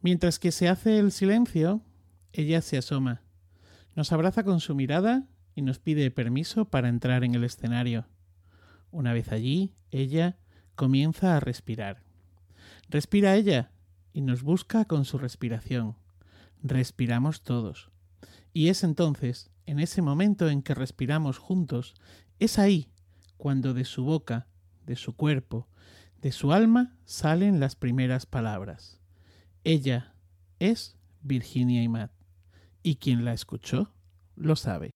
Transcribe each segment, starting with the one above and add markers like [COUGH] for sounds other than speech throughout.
Mientras que se hace el silencio, ella se asoma, nos abraza con su mirada y nos pide permiso para entrar en el escenario. Una vez allí, ella comienza a respirar. Respira ella y nos busca con su respiración. Respiramos todos. Y es entonces, en ese momento en que respiramos juntos, es ahí cuando de su boca, de su cuerpo, de su alma salen las primeras palabras. Ella es Virginia Imad, y quien la escuchó lo sabe.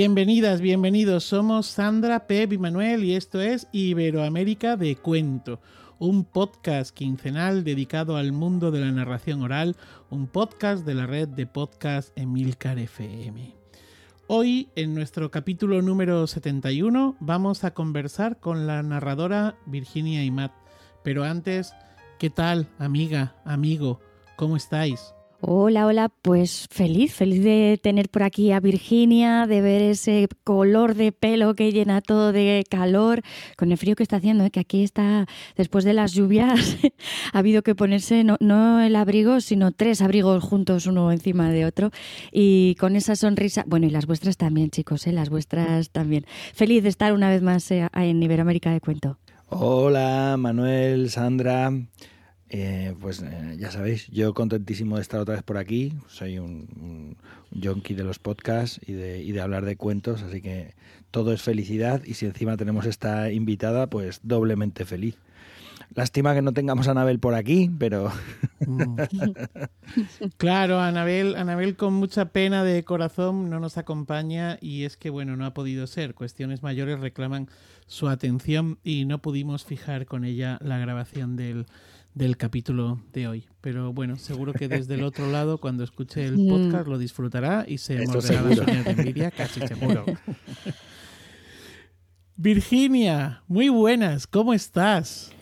Bienvenidas, bienvenidos. Somos Sandra, Pep y Manuel y esto es Iberoamérica de Cuento, un podcast quincenal dedicado al mundo de la narración oral, un podcast de la red de podcast Emilcar FM. Hoy, en nuestro capítulo número 71, vamos a conversar con la narradora Virginia Imat. Pero antes, ¿qué tal, amiga, amigo? ¿Cómo estáis? Hola, hola, pues feliz, feliz de tener por aquí a Virginia, de ver ese color de pelo que llena todo de calor, con el frío que está haciendo, ¿eh? que aquí está, después de las lluvias, [LAUGHS] ha habido que ponerse no, el abrigo, sino tres abrigos juntos, uno encima de otro, y con esa sonrisa, bueno, y las vuestras también, chicos, ¿eh? las vuestras también. Feliz de estar una vez más eh, en Iberoamérica de Cuento. Hola, Manuel, Sandra. Eh, pues eh, ya sabéis, yo contentísimo de estar otra vez por aquí. Soy un, un junkie de los podcasts y de, y de, hablar de cuentos, así que todo es felicidad. Y si encima tenemos esta invitada, pues doblemente feliz. Lástima que no tengamos a Anabel por aquí, pero. Mm. [LAUGHS] claro, Anabel, Anabel con mucha pena de corazón no nos acompaña y es que, bueno, no ha podido ser. Cuestiones mayores reclaman su atención y no pudimos fijar con ella la grabación del del capítulo de hoy. Pero bueno, seguro que desde el otro lado, cuando escuche el [LAUGHS] Mm. podcast, lo disfrutará y se morderá las uñas de envidia, casi seguro. Virginia, muy buenas, ¿cómo estás?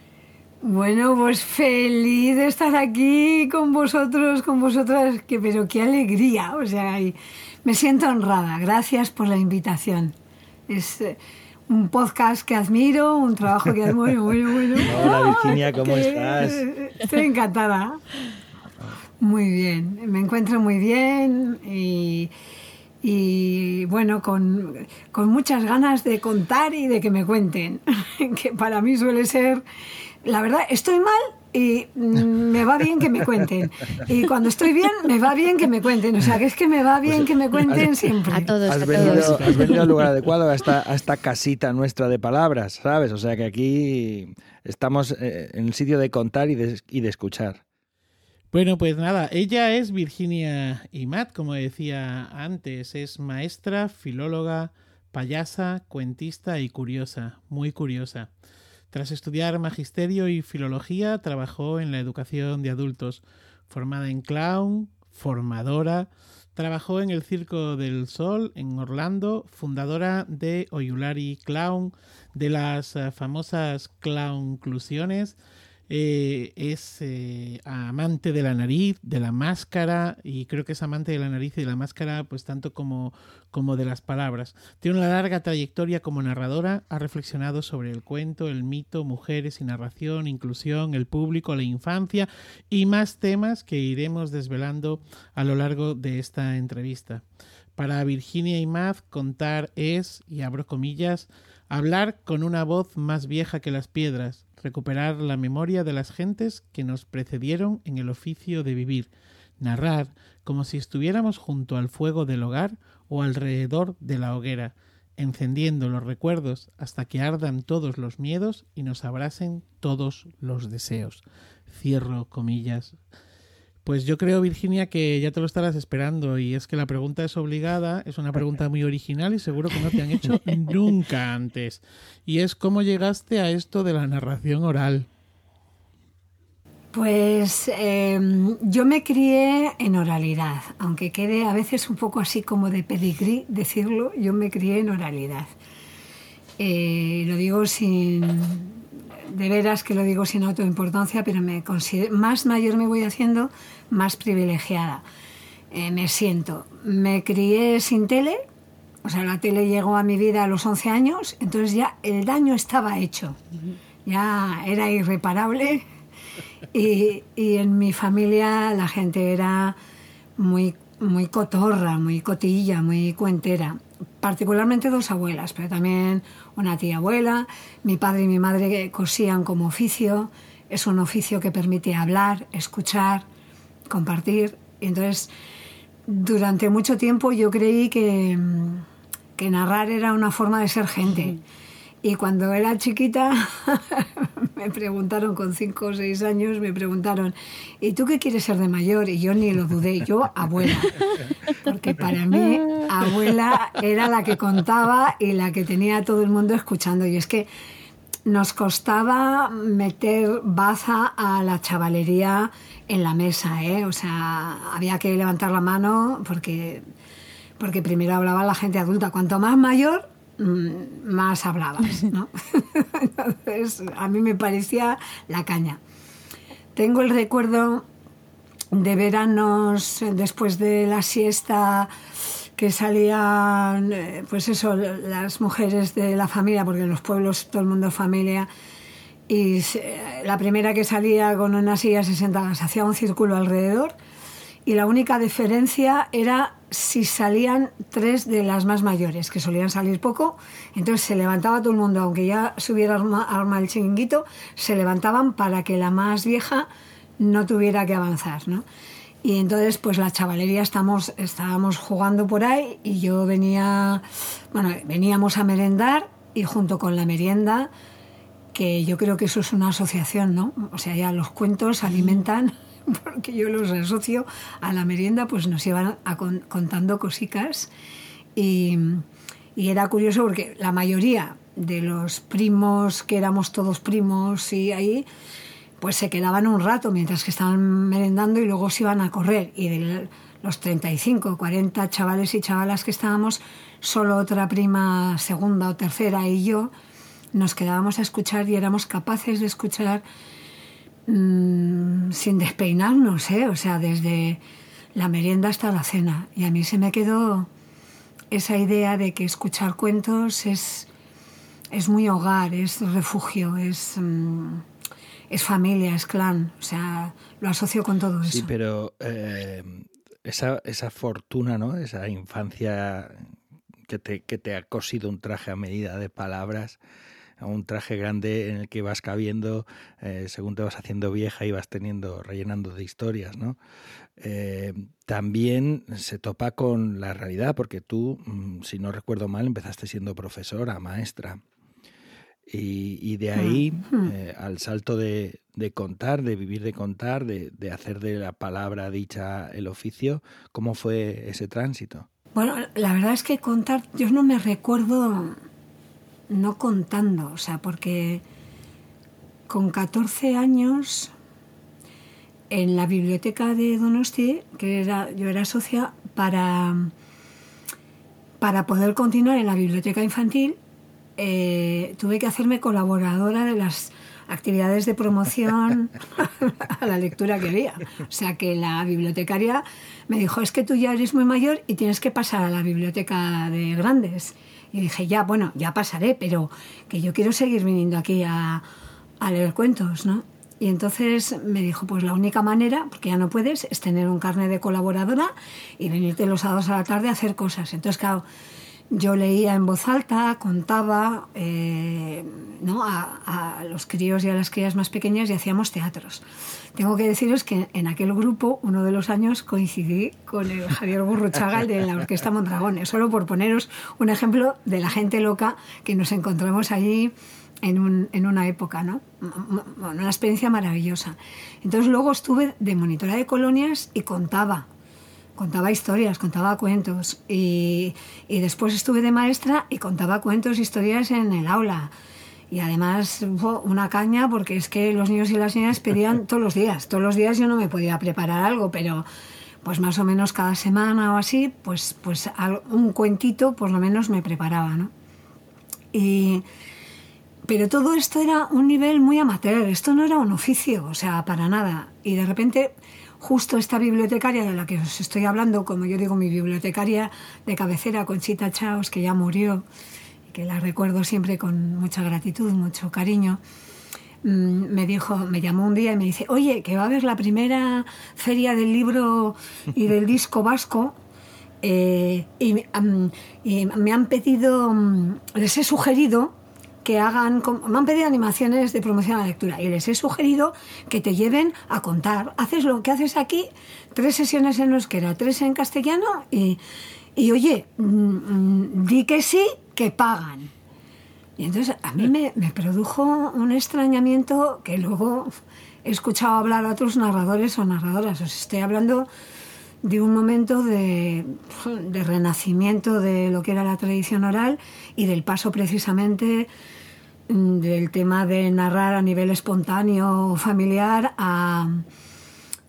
Bueno, pues feliz de estar aquí con vosotros, con vosotras, que, pero qué alegría, o sea, y me siento honrada. Gracias por la invitación. Es eh, un podcast que admiro, un trabajo que admiro, [LAUGHS] bueno, bueno. Hola Virginia, ¿cómo que- estás? Estoy encantada. Muy bien, me encuentro muy bien y, y, bueno, con, con muchas ganas de contar y de que me cuenten, [LAUGHS] que para mí suele ser, la verdad, estoy mal y me va bien que me cuenten. Y cuando estoy bien, me va bien que me cuenten. O sea, que es que me va bien que me cuenten siempre. A todos, a Has todos. venido, has venido al lugar adecuado, a esta, a esta casita nuestra de palabras, ¿sabes? O sea que aquí estamos eh, en el sitio de contar y de, y de escuchar. Bueno, pues nada, ella es Virginia Imat, como decía antes, es maestra, filóloga, payasa, cuentista y curiosa, muy curiosa. Tras estudiar magisterio y filología, trabajó en la educación de adultos, formada en clown, formadora, trabajó en el Circo del Sol en Orlando, fundadora de Oyulari Clown, de las eh, famosas clownclusiones, eh, es eh, amante de la nariz, de la máscara, y creo que es amante de la nariz y de la máscara, pues tanto como, como de las palabras. Tiene una larga trayectoria como narradora, ha reflexionado sobre el cuento, el mito, mujeres y narración, inclusión, el público, la infancia y más temas que iremos desvelando a lo largo de esta entrevista. Para Virginia Imaz, contar es, y abro comillas, hablar con una voz más vieja que las piedras, recuperar la memoria de las gentes que nos precedieron en el oficio de vivir, narrar como si estuviéramos junto al fuego del hogar o alrededor de la hoguera, encendiendo los recuerdos hasta que ardan todos los miedos y nos abracen todos los deseos. Cierro comillas. Pues yo creo, Virginia, que ya te lo estarás esperando y es que la pregunta es obligada, es una pregunta muy original y seguro que no te han hecho [LAUGHS] nunca antes. Y es cómo llegaste a esto de la narración oral. Pues em, yo me crié en oralidad, aunque quede a veces un poco así como de pedigrí decirlo, yo me crié en oralidad. Eh, lo digo sin, de veras que lo digo sin autoimportancia, pero me más mayor me voy haciendo, más privilegiada eh, me siento. Me crié sin tele, o sea, la tele llegó a mi vida a los 11 años, entonces ya el daño estaba hecho, ya era irreparable y, en mi familia la gente era muy, muy cotorra, muy cotilla, muy cuentera. Particularmente dos abuelas, pero también una tía abuela. Mi padre y mi madre cosían como oficio. Es un oficio que permite hablar, escuchar, compartir. Entonces, durante mucho tiempo yo creí que, que narrar era una forma de ser gente. Y cuando era chiquita, [LAUGHS] me preguntaron con cinco o seis años, me preguntaron, ¿y tú qué quieres ser de mayor? Y yo ni lo dudé, yo abuela. Porque para mí, abuela era la que contaba y la que tenía a todo el mundo escuchando. Y es que nos costaba meter baza a la chavalería en la mesa, ¿eh? O sea, había que levantar la mano porque, porque primero hablaba la gente adulta. Cuanto más mayor, más hablabas, ¿no? [LAUGHS] Entonces, a mí me parecía la caña. Tengo el recuerdo de veranos después de la siesta que salían, eh, pues eso, las mujeres de la familia, porque en los pueblos todo el mundo es familia, y la primera que salía con una silla se sentaba, se hacía un círculo alrededor, y la única diferencia era si salían tres de las más mayores, que solían salir poco, entonces se levantaba todo el mundo, aunque ya se hubiera armado el chinguito, se levantaban para que la más vieja no tuviera que avanzar, ¿no? Y entonces, pues la chavalería estamos, estábamos jugando por ahí y yo venía, bueno, veníamos a merendar y junto con la merienda, que yo creo que eso es una asociación, ¿no? O sea, ya los cuentos alimentan [LAUGHS] porque yo los asocio a la merienda, pues nos iban contando cositas y, era curioso porque la mayoría de los primos, que éramos todos primos y ahí, pues se quedaban un rato mientras que estaban merendando y luego se iban a correr. Y de los 35, 40 chavales y chavalas que estábamos, solo otra prima segunda o tercera y yo nos quedábamos a escuchar y éramos capaces de escuchar Mm, sin despeinarnos, ¿eh? o sea, desde la merienda hasta la cena. Y a mí se me quedó esa idea de que escuchar cuentos es, es muy hogar, es refugio, es, mm, es familia, es clan. O sea, lo asocio con todo eso. Sí, pero eh, esa, esa fortuna, ¿no? Esa infancia que te, que te ha cosido un traje a medida de palabras un traje grande en el que vas cabiendo eh, según te vas haciendo vieja y vas teniendo, rellenando de historias, ¿no? Eh, también se topa con la realidad, porque tú, mm, si no recuerdo mal, empezaste siendo profesora, maestra. Y, de ahí mm. eh, al salto de, contar, de vivir de contar, de, de, hacer de la palabra dicha el oficio, ¿cómo fue ese tránsito? Bueno, la verdad es que contar, yo no me recuerdo no contando, o sea, porque con 14 años en la biblioteca de Donosti, que era, yo era socia, para, para poder continuar en la biblioteca infantil, eh, tuve que hacerme colaboradora de las actividades de promoción [LAUGHS] a la lectura que había. O sea que la bibliotecaria me dijo, es que tú ya eres muy mayor y tienes que pasar a la biblioteca de grandes. Y dije, ya, bueno, ya pasaré, pero que yo quiero seguir viniendo aquí a, a leer cuentos, ¿no? Y entonces me dijo, pues la única manera, porque ya no puedes, es tener un carnet de colaboradora y venirte los sábados a la tarde a hacer cosas. Entonces, claro, yo leía en voz alta, contaba eh, ¿no? a, los críos y a las crías más pequeñas y hacíamos teatros. Tengo que deciros que en aquel grupo, uno de los años, coincidí con el Javier Burruchaga, de la Orquesta Mondragones, solo por poneros un ejemplo de la gente loca que nos encontramos allí en, un, en una época, ¿no? Una experiencia maravillosa. Entonces luego estuve de monitora de colonias y contaba contaba historias, contaba cuentos y, después estuve de maestra y contaba cuentos, historias en el aula. y además una caña porque es que los niños y las niñas pedían [LAUGHS] todos los días. Todos los días yo no me podía preparar algo, pero pues más o menos cada semana o así, pues, pues un cuentito por lo menos me preparaba, ¿no? Y, pero todo esto era un nivel muy amateur, esto no era un oficio, o sea, para nada. Y de repente, justo esta bibliotecaria de la que os estoy hablando, como yo digo, mi bibliotecaria de cabecera, Conchita Chaos, que ya murió, que la recuerdo siempre con mucha gratitud, mucho cariño, mm, me dijo, me llamó un día y me dice, oye, que va a haber la primera feria del libro y del [LAUGHS] disco vasco. Eh, y, me han pedido, mm, les he sugerido que hagan, me han pedido animaciones de promoción a la lectura y les he sugerido que te lleven a contar. Haces lo que haces aquí, tres sesiones en euskera, tres en castellano y, y oye, mm, di que sí que pagan. Y entonces a mí me, produjo un extrañamiento que luego he escuchado hablar a otros narradores o narradoras. Os estoy hablando de un momento de, de, renacimiento de lo que era la tradición oral y del paso precisamente mm, del tema de narrar a nivel espontáneo familiar a,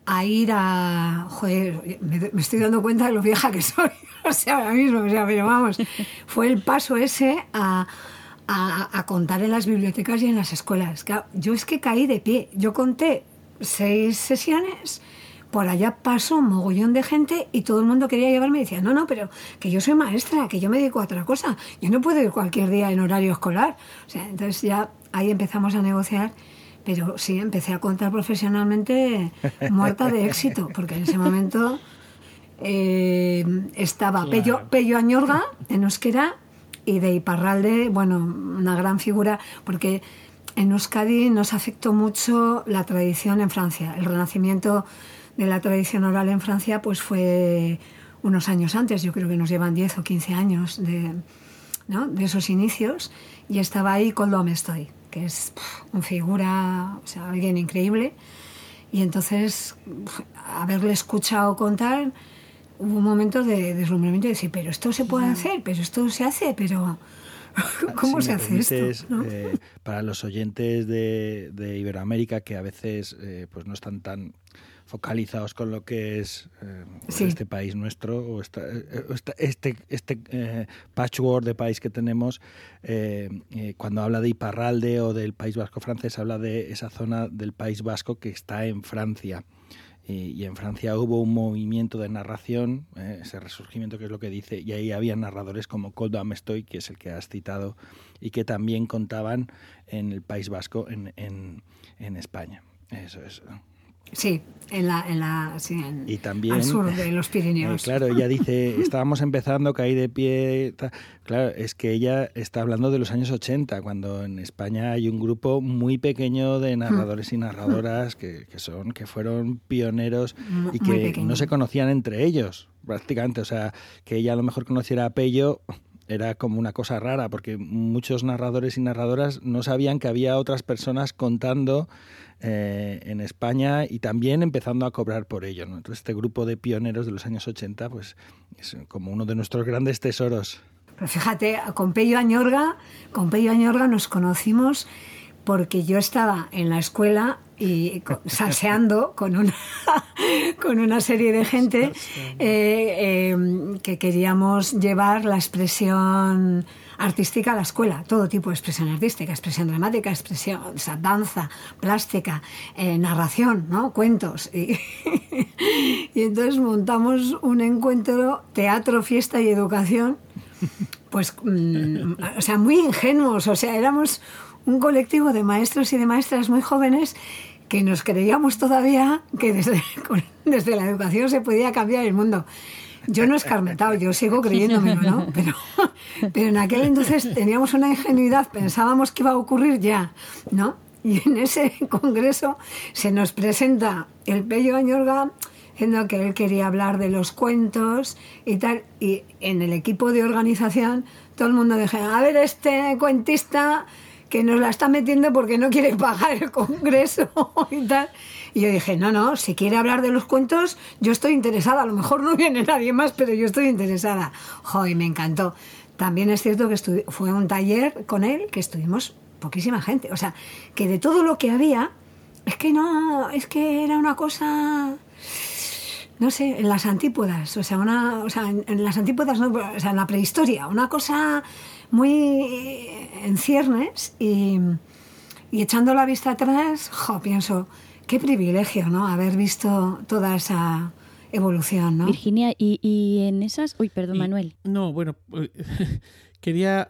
a ir a... Joder, me, estoy dando cuenta de lo vieja que soy, [LAUGHS] o sea, ahora mismo, o sea, pero vamos, fue el paso ese a, a, contar en las bibliotecas y en las escuelas. Yo es que caí de pie, yo conté seis sesiones, por allá pasó un mogollón de gente y todo el mundo quería llevarme y decía, no, no, pero que yo soy maestra, que yo me dedico a otra cosa, yo no puedo ir cualquier día en horario escolar. O sea, entonces ya ahí empezamos a negociar pero sí, empecé a contar profesionalmente [LAUGHS] muerta de éxito, porque en ese momento eh, estaba Pello, Añorga en euskera y de Iparralde, bueno, una gran figura, porque en Euskadi nos afectó mucho la tradición en Francia. El renacimiento de la tradición oral en Francia pues fue unos años antes, yo creo que nos llevan 10 o 15 años de, ¿no? de esos inicios, y estaba ahí con lo me estoy que es una figura, o sea, alguien increíble. Y entonces, haberle escuchado contar, hubo un momento de deslumbramiento de decir, pero esto se puede hacer, pero esto se hace, pero [LAUGHS] ¿cómo se hace esto? Eh, para los oyentes de, de, Iberoamérica, que a veces eh, pues no están tan focalizados con lo que es eh, este país nuestro o esta, eh, este, este eh, patchwork de país que tenemos. cuando habla de Iparralde o del País Vasco francés, habla de esa zona del País Vasco que está en Francia. Y, en Francia hubo un movimiento de narración, ese resurgimiento que es lo que dice, y ahí había narradores como Coldo Amestoy, que es el que has citado, y que también contaban en el País Vasco, en, en, en España. Eso es. Sí, en la, en la sí, y también, al sur de los [LAUGHS] Pirineos. Eh, claro, ella [LAUGHS] dice, estábamos empezando, caí de pie. Claro, es que ella está hablando de los años 80, cuando en España hay un grupo muy pequeño de narradores y [LAUGHS] narradoras que, que son, que fueron pioneros y que no se conocían entre ellos, prácticamente. O sea, que ella a lo mejor conociera a Pello era como una cosa rara, porque muchos narradores y narradoras no sabían que había otras personas contando eh, en España y también empezando a cobrar por ello. Entonces, este grupo de pioneros de los años 80 pues, es como uno de nuestros grandes tesoros. Pero fíjate, con Pello Añorga, con Pello Añorga nos conocimos porque yo estaba en la escuela y [LAUGHS] salseando con una, [LAUGHS] con una serie de gente eh, em, que queríamos llevar la expresión artística a la escuela, todo tipo de expresión artística, expresión dramática, expresión, danza, plástica, eh, narración, ¿no? cuentos. Y, [LAUGHS] y entonces montamos un encuentro teatro, fiesta y educación, pues, mm, o sea, muy ingenuos, o sea, éramos un colectivo de maestros y de maestras muy jóvenes que nos creíamos todavía que desde, [LAUGHS] desde la educación se podía cambiar el mundo. Yo no he escarmentado, yo sigo creyéndomelo, ¿no? [LAUGHS] Pero, pero en aquel entonces teníamos una ingenuidad, pensábamos que iba a ocurrir ya, ¿no? Y en ese congreso se nos presenta el Pello Añorga diciendo que él quería hablar de los cuentos y tal. Y en el equipo de organización todo el mundo dijo, a ver, este cuentista que nos la está metiendo porque no quiere pagar el congreso [LAUGHS] y tal. Y yo dije, no, no, si quiere hablar de los cuentos, yo estoy interesada. A lo mejor no viene nadie más, pero yo estoy interesada. Joder, me encantó. También es cierto que fue un taller con él que estuvimos poquísima gente. O sea, que de todo lo que había, es que no, es que era una cosa no sé, en las antípodas, o sea, una, o sea, en, las antípodas, no, o sea, en la prehistoria, una cosa muy en ciernes y, y echando la vista atrás, jo, pienso, qué privilegio, ¿no? Haber visto toda esa evolución, ¿no? Virginia, y, y en esas... Uy, perdón, Manuel. No, bueno, [LAUGHS] quería,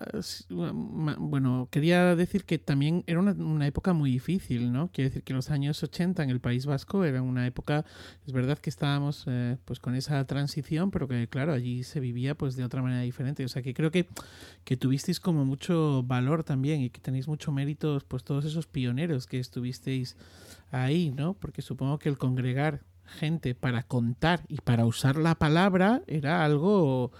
bueno, quería decir que también era una, época muy difícil, ¿no? Quiere decir que los años 80 en el País Vasco era una época, es verdad que estábamos eh, pues con esa transición, pero que claro, allí se vivía pues de otra manera diferente. O sea que creo que, que tuvisteis como mucho valor también y que tenéis mucho mérito pues todos esos pioneros que estuvisteis ahí, ¿no? Porque supongo que el congregar gente para contar y para usar la palabra era algo...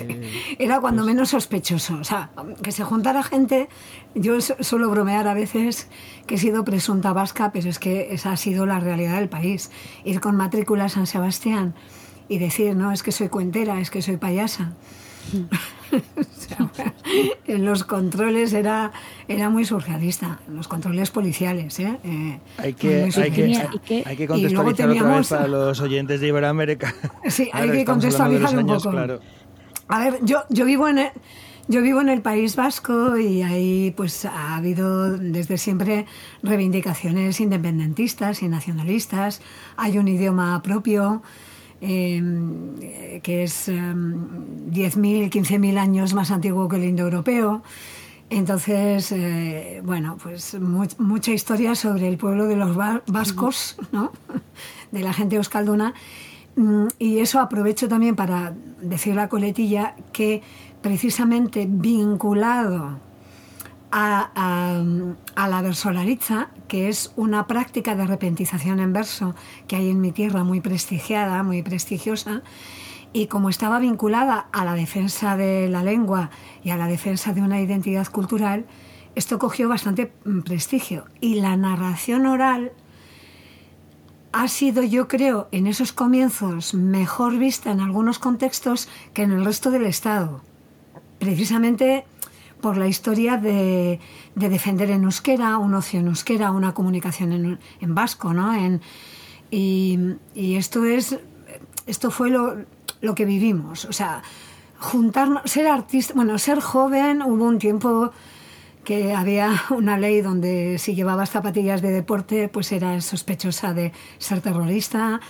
Eh, [LAUGHS] era cuando pues menos sospechoso. O sea, que se juntara gente, yo suelo bromear a veces que he sido presunta vasca, pero es que esa ha sido la realidad del país. Ir con matrícula a San Sebastián y decir, no, es que soy cuentera, es que soy payasa. [LAUGHS] en los controles era, era muy surrealista, en los controles policiales. ¿eh? Eh, hay, que, hay, que, hay, que, contextualizar otra vez para los oyentes de Iberoamérica. Sí, [LAUGHS] hay que contextualizar un poco. A ver, yo, yo vivo en... El, yo vivo en el País Vasco y ahí pues ha habido desde siempre reivindicaciones independentistas y nacionalistas. Hay un idioma propio, Em, que es 10.000, 15.000 años más antiguo que el indoeuropeo. Entonces, eh, bueno, pues mucha historia sobre el pueblo de los vascos, ¿no? [LAUGHS] de la gente euskalduna. Mm, y eso aprovecho también para decir la coletilla que precisamente vinculado a, la versolaritza, que es una práctica de repentización en verso que hay en mi tierra muy prestigiada, muy prestigiosa, y como estaba vinculada a la defensa de la lengua y a la defensa de una identidad cultural, esto cogió bastante mm, prestigio. Y la narración oral ha sido, yo creo, en esos comienzos mejor vista en algunos contextos que en el resto del Estado. Precisamente por la historia de, defender en euskera, un ocio en euskera, una comunicación en, vasco, ¿no? y, esto es, esto fue lo, lo, que vivimos, o sea, juntarnos, ser artista, bueno, ser joven, hubo un tiempo que había una ley donde si llevabas zapatillas de deporte, pues eras sospechosa de ser terrorista,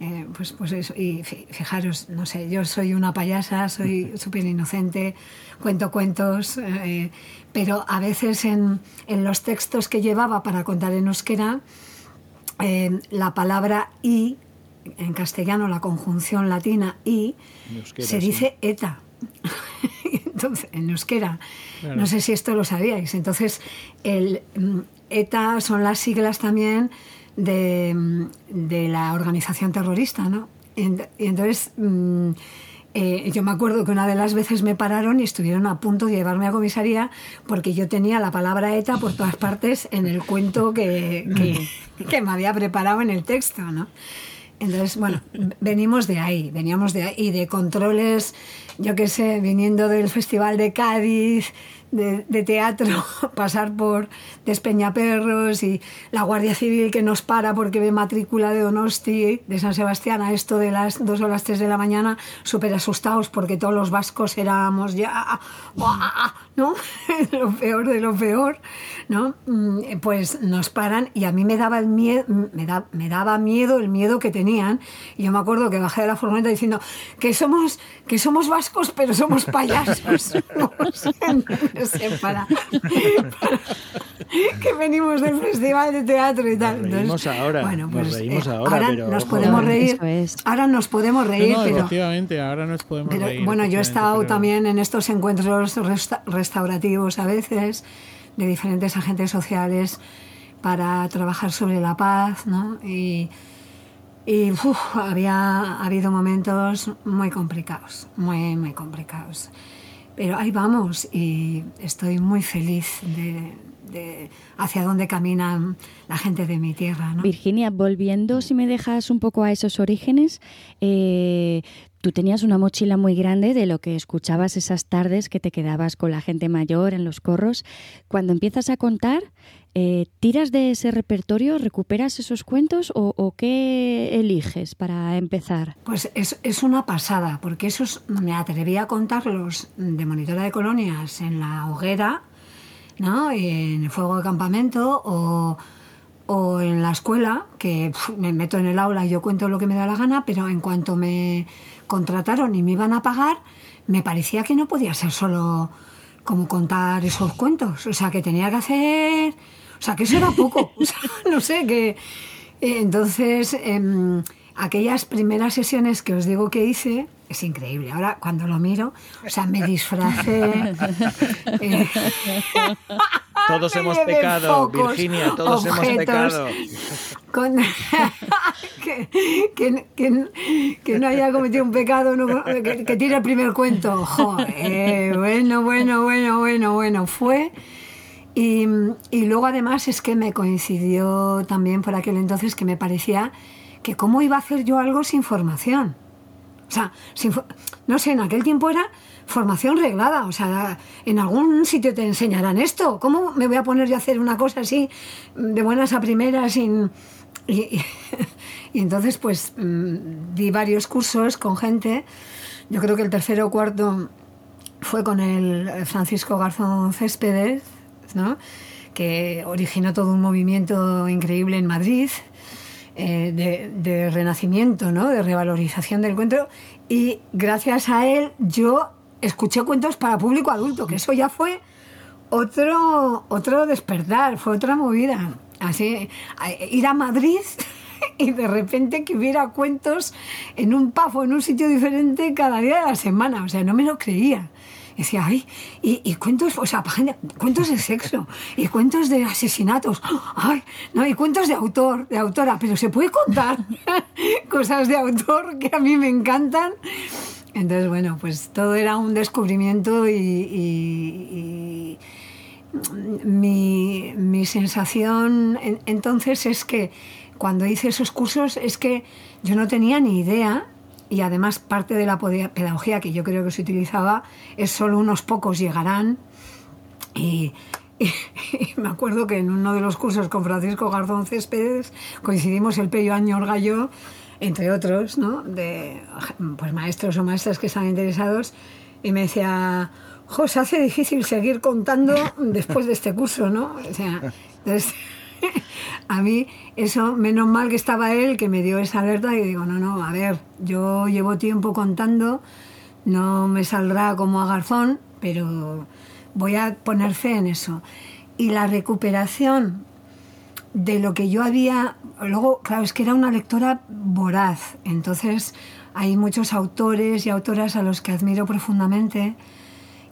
eh, pues, pues eso, y fijaros, no sé, yo soy una payasa, soy súper inocente, cuento cuentos, eh, pero a veces en, en, los textos que llevaba para contar en euskera, eh, la palabra y, en castellano la conjunción latina y, se dice eta. [LAUGHS] Entonces, en euskera, no sé si esto lo sabíais, entonces el mm, ETA son las siglas también de, la organización terrorista, ¿no? Y, entonces mm, eh, yo me acuerdo que una de las veces me pararon y estuvieron a punto de llevarme a comisaría porque yo tenía la palabra ETA por todas partes en el cuento que, que, me había preparado en el texto, ¿no? Entonces, bueno, venimos de ahí, veníamos de ahí, y de controles, yo qué sé, viniendo del Festival de Cádiz, de, teatro, [LAUGHS] pasar por Despeñaperros y la Guardia Civil que nos para porque ve matrícula de Donosti, de San Sebastián, a esto de las 2 o las 3 de la mañana, súper asustados porque todos los vascos éramos ya, ¿no? [LAUGHS] lo peor de lo peor, ¿no? Mm, pues nos paran y a mí me daba, el miedo, me, me daba miedo el miedo que tenían. Y yo me acuerdo que bajé de la furgoneta diciendo que somos, que somos vascos, pero somos payasos. [LAUGHS] para, que venimos del festival de teatro y tal. Nos reímos ahora, bueno, pues, nos reímos eh, ahora, ahora nos podemos reír. Ahora nos podemos reír, pero, efectivamente, ahora nos podemos reír. Bueno, yo he estado también en estos encuentros restaurativos a veces de diferentes agentes sociales para trabajar sobre la paz, ¿no? Y, y había ha habido momentos muy complicados, muy, muy complicados. Pero ahí vamos y estoy muy feliz de, hacia dónde camina la gente de mi tierra. Virginia, volviendo, si me dejas un poco a esos orígenes, eh, tú tenías una mochila muy grande de lo que escuchabas esas tardes que te quedabas con la gente mayor en los corros. Cuando empiezas a contar, eh, ¿tiras de ese repertorio, recuperas esos cuentos o, qué eliges para empezar? Pues es, una pasada, porque esos me atreví a contarlos de monitora de colonias en la hoguera, ¿no? en el fuego de campamento o o en la escuela, que me meto en el aula y yo cuento lo que me da la gana, pero en cuanto me contrataron y me iban a pagar, me parecía que no podía ser solo como contar esos cuentos, o sea, que tenía que hacer, o sea, que eso era poco, [LAUGHS] no sé, que eh, entonces em, aquellas primeras sesiones que os digo que hice, es increíble. Ahora, cuando lo miro, o sea, me disfracé. [LAUGHS] Eh, todos [LAUGHS] hemos pecado, Virginia, todos hemos pecado. [LAUGHS] que, no haya cometido un pecado, que, tire el primer cuento. Joder, bueno, bueno, bueno, bueno, bueno, fue. Y, y luego además es que me coincidió también por aquel entonces que me parecía que cómo iba a hacer yo algo sin formación. O sea, no sé, en aquel tiempo era formación reglada. O sea, en algún sitio te enseñarán esto. ¿Cómo me voy a poner yo a hacer una cosa así de buenas a primeras sin... [LAUGHS] Y, entonces, pues, mm, di varios cursos con gente. Yo creo que el tercero o cuarto fue con el Francisco Garzón Céspedes, ¿no? que originó todo un movimiento increíble en Madrid eh, de, renacimiento, ¿no? de revalorización del cuento. Y gracias a él yo escuché cuentos para público adulto, que eso ya fue otro, otro despertar, fue otra movida. Así, ir a Madrid [LAUGHS] y de repente que hubiera cuentos en un pafo, en un sitio diferente cada día de la semana. O sea, no me lo creía decía, ay, y, cuentos, o sea, cuentos de sexo, y cuentos de asesinatos, ay, no, y cuentos de autor, de autora, pero se puede contar [LAUGHS] cosas de autor que a mí me encantan. Entonces, bueno, pues todo era un descubrimiento y, mi, mi, sensación entonces es que cuando hice esos cursos es que yo no tenía ni idea y además parte de la pedagogía que yo creo que se utilizaba es solo unos pocos llegarán [LAUGHS] y, me acuerdo que en uno de los cursos con Francisco Garzón Céspedes coincidimos el Pello Añor Gallo entre otros ¿no? de pues maestros o maestras que están interesados y me decía José hace difícil seguir contando después de este curso ¿no? o sea, [LAUGHS] [LAUGHS] a mí eso, menos mal que estaba él, que me dio esa alerta y digo, no, no, a ver, yo llevo tiempo contando, no me saldrá como a Garzón, pero voy a poner fe en eso. Y la recuperación de lo que yo había, luego, claro, es que era una lectora voraz, entonces hay muchos autores y autoras a los que admiro profundamente,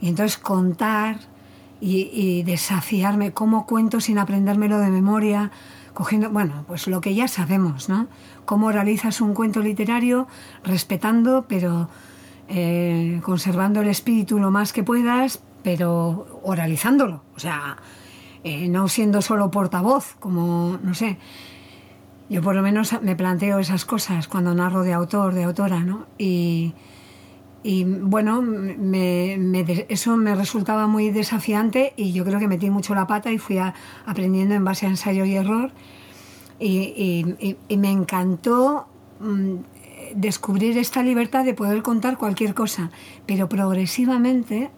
y entonces contar y, desafiarme cómo cuento sin aprendérmelo de memoria, cogiendo, bueno, pues lo que ya sabemos, ¿no? Cómo realizas un cuento literario respetando, pero eh, conservando el espíritu lo más que puedas, pero oralizándolo, o sea, eh, no siendo solo portavoz, como, no sé, yo por lo menos me planteo esas cosas cuando narro de autor, de autora, ¿no? Y bueno, eso me resultaba muy desafiante y yo creo que metí mucho la pata y fui aprendiendo en base a ensayo y error. Y, me encantó mm, descubrir esta libertad de poder contar cualquier cosa, pero progresivamente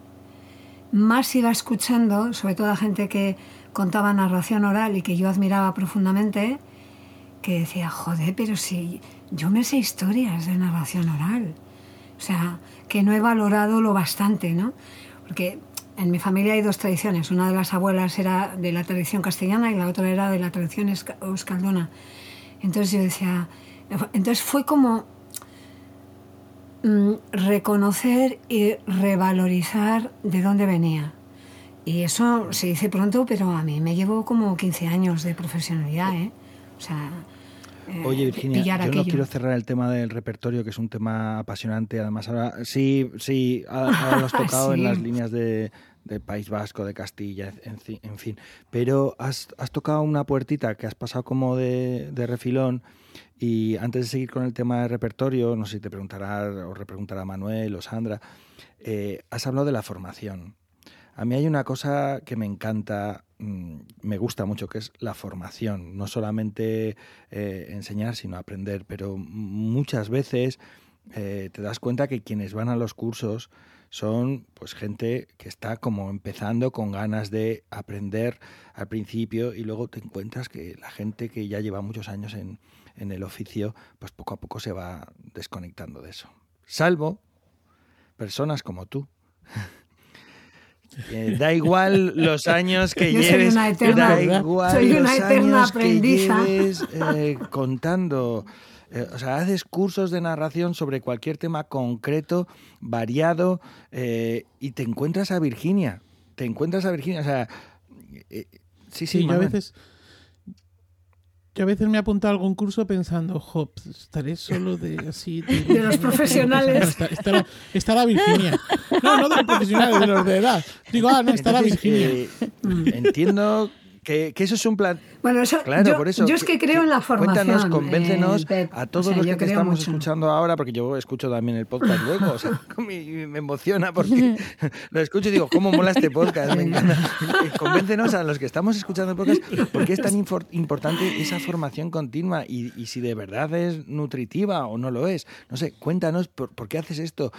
más iba escuchando, sobre todo a gente que contaba narración oral y que yo admiraba profundamente, que decía, joder, pero si yo me sé historias de narración oral. O sea, que no he valorado lo bastante, ¿no? Porque en mi familia hay dos tradiciones. Una de las abuelas era de la tradición castellana y la otra era de la tradición euskalduna. Entonces yo decía... Entonces fue como mm, reconocer y revalorizar de dónde venía. Y eso se dice pronto, pero a mí me llevo como 15 años de profesionalidad, ¿eh? O sea, eh, Oye, Virginia, pillar yo no quiero cerrar el tema del repertorio, que es un tema apasionante. Además, ahora sí, sí, ahora lo has [LAUGHS] tocado en las líneas de, País Vasco, de Castilla, en, fi- en fin. Pero has, has tocado una puertita que has pasado como de, de refilón. Y antes de seguir con el tema de repertorio, no sé si te preguntará o repreguntará Manuel o Sandra, eh, has hablado de la formación. A mí hay una cosa que me encanta, me gusta mucho, que es la formación. No solamente eh, enseñar, sino aprender. Pero muchas veces eh, te das cuenta que quienes van a los cursos son pues gente que está como empezando con ganas de aprender al principio y luego te encuentras que la gente que ya lleva muchos años en, en el oficio, pues poco a poco se va desconectando de eso. Salvo personas como tú. [LAUGHS] Eh, da igual los años que [LAUGHS] Yo soy lleves, una eterna- da igual soy una los eterna años que aprendiza. lleves, eh, contando. Eh, o sea, haces cursos de narración sobre cualquier tema concreto, variado, eh, y te encuentras a Virginia. Te encuentras a Virginia. O sea, eh, sí, sí, Sí, yo a veces. Yo a veces me apunto a algún curso pensando, jo, pues, estaré solo de así. De, [LAUGHS] De los profesionales. [LAUGHS] Estará, estará- estará Virginia. No, no de los profesionales, de los de edad. Digo, ah, no, estará Entonces, Virginia. eh, entiendo que, que eso es un plan. Bueno, eso, Claro, yo, por eso. yo es que creo en la formación. Cuéntanos, convéncenos eh, Pep. a todos O sea, los que te estamos mucho. escuchando ahora, porque yo escucho también el podcast luego. O sea, [LAUGHS] me, me emociona porque [LAUGHS] lo escucho y digo, ¿cómo mola este podcast? Me encanta. [LAUGHS] Convéncenos a los que estamos escuchando el podcast por qué es tan importante esa formación continua y, y si de verdad es nutritiva o no lo es. No sé, cuéntanos por, por qué haces esto.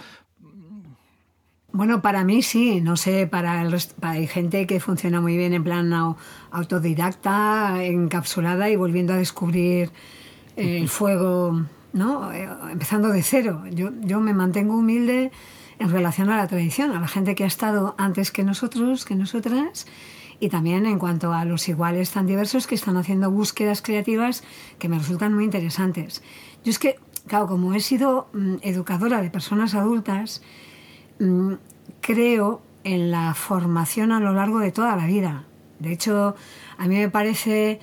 Bueno, para mí sí, no sé, para, el rest- para hay gente que funciona muy bien en plan au- autodidacta, encapsulada y volviendo a descubrir eh, el fuego, ¿no? Eh, Empezando de cero. Yo, yo me mantengo humilde en relación a la tradición, a la gente que ha estado antes que nosotros, que nosotras, y también en cuanto a los iguales tan diversos que están haciendo búsquedas creativas que me resultan muy interesantes. Yo es que, claro, como he sido mm, educadora de personas adultas, creo en la formación a lo largo de toda la vida. De hecho, a mí me parece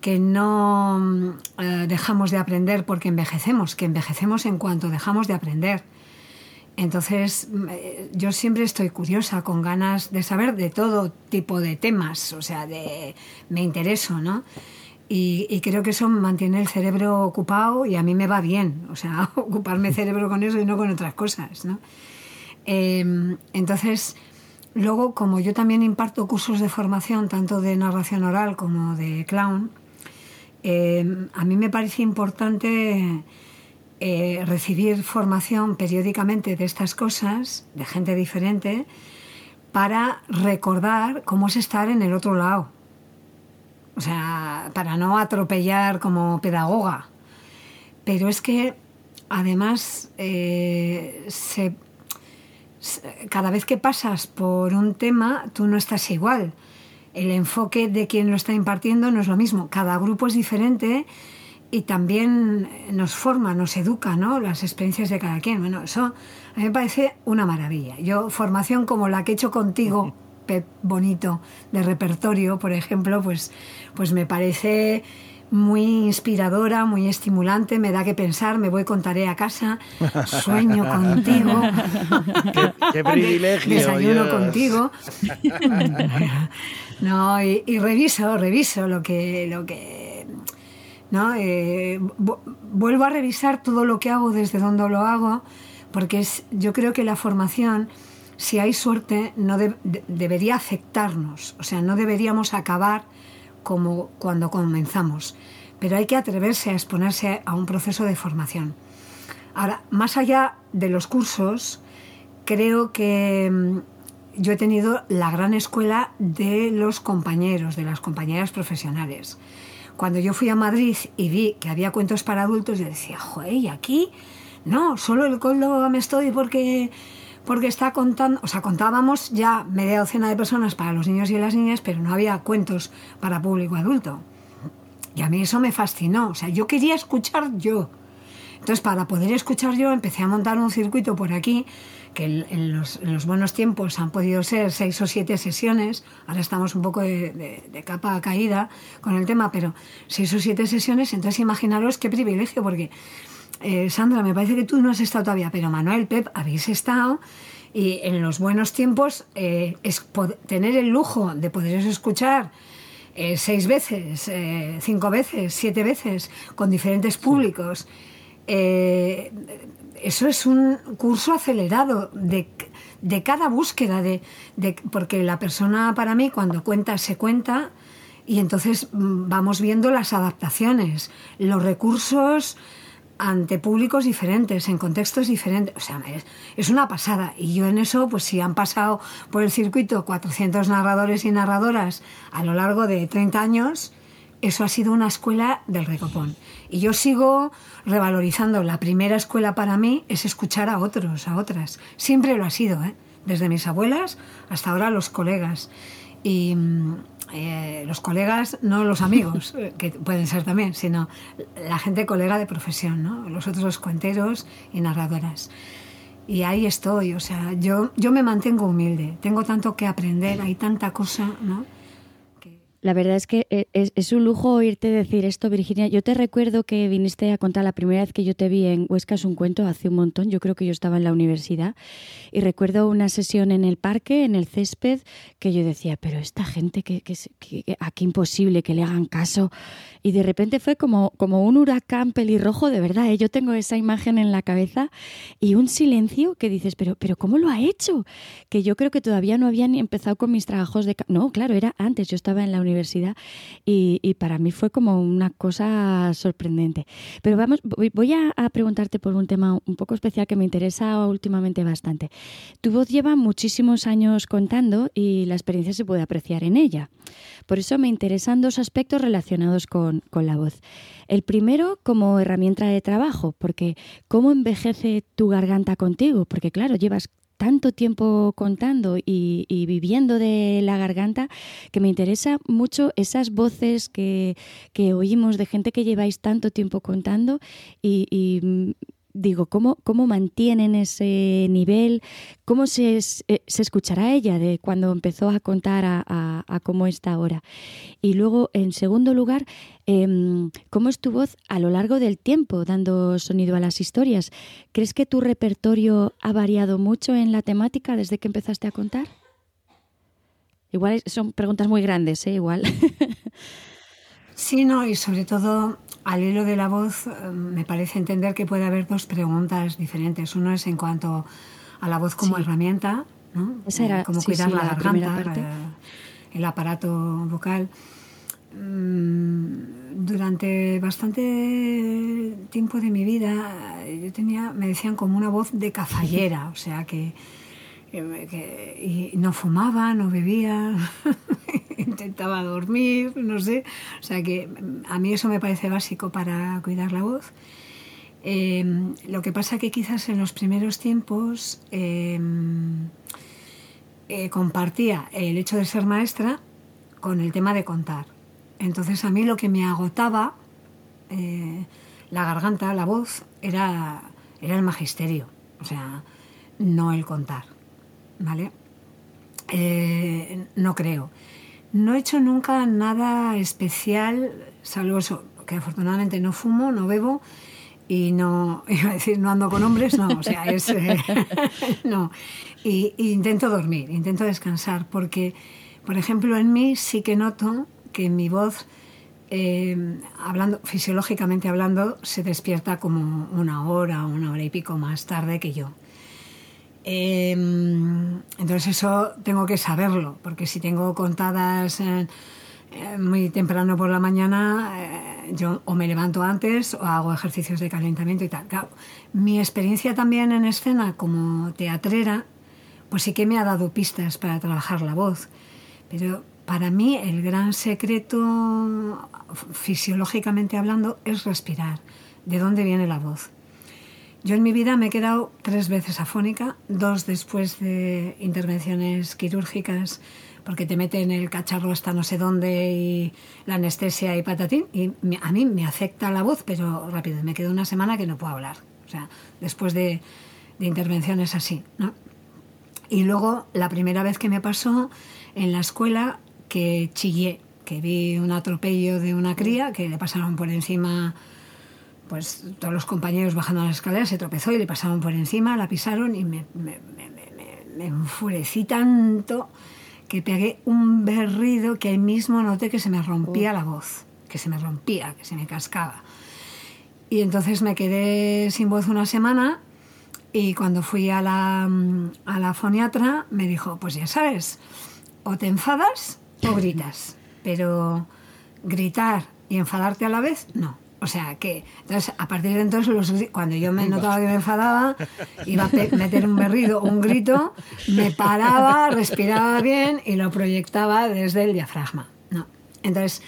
que no mm, eh, dejamos de aprender porque envejecemos, que envejecemos en cuanto dejamos de aprender. Entonces, mm, eh, yo siempre estoy curiosa, con ganas de saber de todo tipo de temas, o sea, de, me intereso, ¿no? Y, y creo que eso mantiene el cerebro ocupado y a mí me va bien, o sea, [LAUGHS] ocuparme el cerebro con eso y no con otras cosas, ¿no? Eh, entonces, luego, como yo también imparto cursos de formación, tanto de narración oral como de clown, eh, a mí me parece importante eh, recibir formación periódicamente de estas cosas, de gente diferente, para recordar cómo es estar en el otro lado. O sea, para no atropellar como pedagoga. Pero es que, además, eh, se, cada vez que pasas por un tema, tú no estás igual. El enfoque de quien lo está impartiendo no es lo mismo. Cada grupo es diferente y también nos forma, nos educa, ¿no? Las experiencias de cada quien. Bueno, eso a mí me parece una maravilla. Yo, formación como la que he hecho contigo, [LAUGHS] Pep Bonito, de repertorio, por ejemplo, pues, pues me parece muy inspiradora, muy estimulante, me da que pensar, me voy con tarea a casa, sueño [LAUGHS] contigo, ¡Qué, qué privilegio! desayuno Dios! contigo. [LAUGHS] no, y, y reviso, reviso lo que, lo que ¿no? Eh, vu- vuelvo a revisar todo lo que hago, desde dónde lo hago, porque es, yo creo que la formación, si hay suerte, no de- de- debería afectarnos, o sea, no deberíamos acabar como cuando comenzamos, pero hay que atreverse a exponerse a un proceso de formación. Ahora, más allá de los cursos, creo que mm, yo he tenido la gran escuela de los compañeros, de las compañeras profesionales. Cuando yo fui a Madrid y vi que había cuentos para adultos, yo decía, joder, ¿y aquí? No, solo el coldo me estoy porque, porque está contando, o sea, contábamos ya media docena de personas para los niños y las niñas, pero no había cuentos para público adulto. Y a mí eso me fascinó, o sea, yo quería escuchar yo. Entonces, para poder escuchar yo, empecé a montar un circuito por aquí, que en, los, buenos tiempos han podido ser seis o siete sesiones, ahora estamos un poco de, capa a caída con el tema, pero seis o siete sesiones, entonces imaginaros qué privilegio, porque eh, Sandra, me parece que tú no has estado todavía, pero Manuel, Pep, habéis estado y en los buenos tiempos eh, es tener el lujo de poderos escuchar eh, seis veces, cinco veces, siete veces, con diferentes públicos. Eso es un curso acelerado de, cada búsqueda, de, porque la persona para mí cuando cuenta se cuenta y entonces mm, vamos viendo las adaptaciones, los recursos ante públicos diferentes, en contextos diferentes. O sea, es, una pasada. Y yo en eso, pues si han pasado por el circuito 400 narradores y narradoras a lo largo de 30 años, eso ha sido una escuela del recopón. Y yo sigo revalorizando. La primera escuela para mí es escuchar a otros, a otras. Siempre lo ha sido, ¿eh? desde mis abuelas hasta ahora los colegas. Y mm, eh, los colegas, no los amigos, [LAUGHS] que pueden ser también, sino la gente colega de profesión, ¿no? los otros cuenteros y narradoras. Y ahí estoy, o sea, yo, yo me mantengo humilde, tengo tanto que aprender, hay tanta cosa, ¿no? La verdad es que eh, es, un lujo oírte decir esto, Virginia. Yo te recuerdo que viniste a contar la primera vez que yo te vi en Huesca es un cuento hace un montón. Yo creo que yo estaba en la universidad y recuerdo una sesión en el parque, en el césped, que yo decía, pero esta gente que, que, que aquí imposible que le hagan caso. Y de repente fue como, como un huracán pelirrojo, de verdad. ¿eh? Yo tengo esa imagen en la cabeza y un silencio que dices, pero, pero ¿cómo lo ha hecho? Que yo creo que todavía no había ni empezado con mis trabajos de... No, claro, era antes. Yo estaba en la universidad y, para mí fue como una cosa sorprendente. Pero vamos, voy a, preguntarte por un tema un poco especial que me interesa últimamente bastante. Tu voz lleva muchísimos años contando y la experiencia se puede apreciar en ella. Por eso me interesan dos aspectos relacionados con, con la voz. El primero como herramienta de trabajo, porque ¿cómo envejece tu garganta contigo? Porque claro, llevas tanto tiempo contando y, viviendo de la garganta que me interesa mucho esas voces que, oímos de gente que lleváis tanto tiempo contando y, mm, digo, ¿cómo, ¿cómo mantienen ese nivel? ¿Cómo se, eh, se escuchará ella de cuando empezó a contar a, cómo está ahora? Y luego, en segundo lugar, Em, ¿Cómo es tu voz a lo largo del tiempo dando sonido a las historias? ¿Crees que tu repertorio ha variado mucho en la temática desde que empezaste a contar? Igual son preguntas muy grandes, ¿eh? Igual. [LAUGHS] Sí, no, y sobre todo al hilo de la voz em, me parece entender que puede haber dos preguntas diferentes. Uno es en cuanto a la voz como herramienta, ¿no? Esa era, eh, cómo cuidar la, garganta, eh, el aparato vocal. Mm, durante bastante tiempo de mi vida yo tenía, me decían como una voz de cafallera, o sea que, y no fumaba, no bebía, [LAUGHS] intentaba dormir, no sé, o sea que a mí eso me parece básico para cuidar la voz. Em, lo que pasa que quizás en los primeros tiempos em, eh, compartía el hecho de ser maestra con el tema de contar. Entonces a mí lo que me agotaba eh, la garganta, la voz, era, era el magisterio, o sea, no el contar, ¿vale? Eh, no creo. No he hecho nunca nada especial, salvo eso, que afortunadamente no fumo, no bebo y no, [LAUGHS] iba a decir, no ando con hombres, no, o sea, es, [LAUGHS] no. Y, y, intento dormir, intento descansar, porque, por ejemplo, en mí sí que noto que mi voz, eh, hablando, fisiológicamente hablando, se despierta como una hora, una hora y pico más tarde que yo. Em, entonces eso tengo que saberlo, porque si tengo contadas eh, muy temprano por la mañana, eh, yo o me levanto antes o hago ejercicios de calentamiento y tal. mi experiencia también en escena como teatrera, pues sí que me ha dado pistas para trabajar la voz, pero para mí el gran secreto, fisiológicamente hablando, es respirar. ¿De dónde viene la voz? Yo en mi vida me he quedado tres veces afónica, dos después de intervenciones quirúrgicas porque te meten el cacharro hasta no sé dónde y la anestesia y patatín, y a mí me afecta la voz, pero rápido, me quedo una semana que no puedo hablar, o sea, después de, de intervenciones así. Y luego, la primera vez que me pasó en la escuela, que chillé, que vi un atropello de una cría, que le pasaron por encima, pues todos los compañeros bajando las escaleras, se tropezó y le pasaron por encima, la pisaron y me, enfurecí tanto que pegué un berrido que ahí mismo noté que se me rompía la voz, que se me rompía, que se me cascaba. Y entonces me quedé sin voz una semana y cuando fui a la, a la foniatra me dijo, pues ya sabes, o te enfadas o gritas, pero gritar y enfadarte a la vez, no. O sea que, entonces, a partir de entonces, cuando yo me notaba que me enfadaba, iba a meter un berrido un grito, me paraba, respiraba bien y lo proyectaba desde el diafragma. ¿no? Entonces,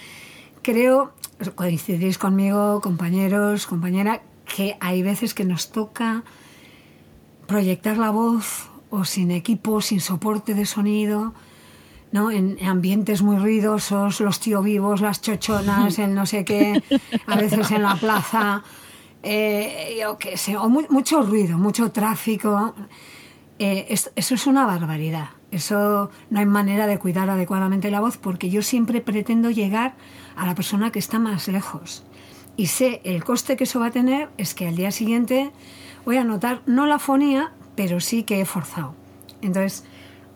creo, coincidís conmigo, compañeros, compañera, que hay veces que nos toca proyectar la voz o sin equipo, sin soporte de sonido, ¿no? En ambientes muy ruidosos, los tío vivos, las chochonas, el no sé qué, a veces en la plaza, eh, yo qué sé, o mucho ruido, mucho tráfico. Eh, eso es una barbaridad. Eso no hay manera de cuidar adecuadamente la voz porque yo siempre pretendo llegar a la persona que está más lejos. Y sé el coste que eso va a tener es que al día siguiente voy a notar no la fonía, pero sí que he forzado. Entonces,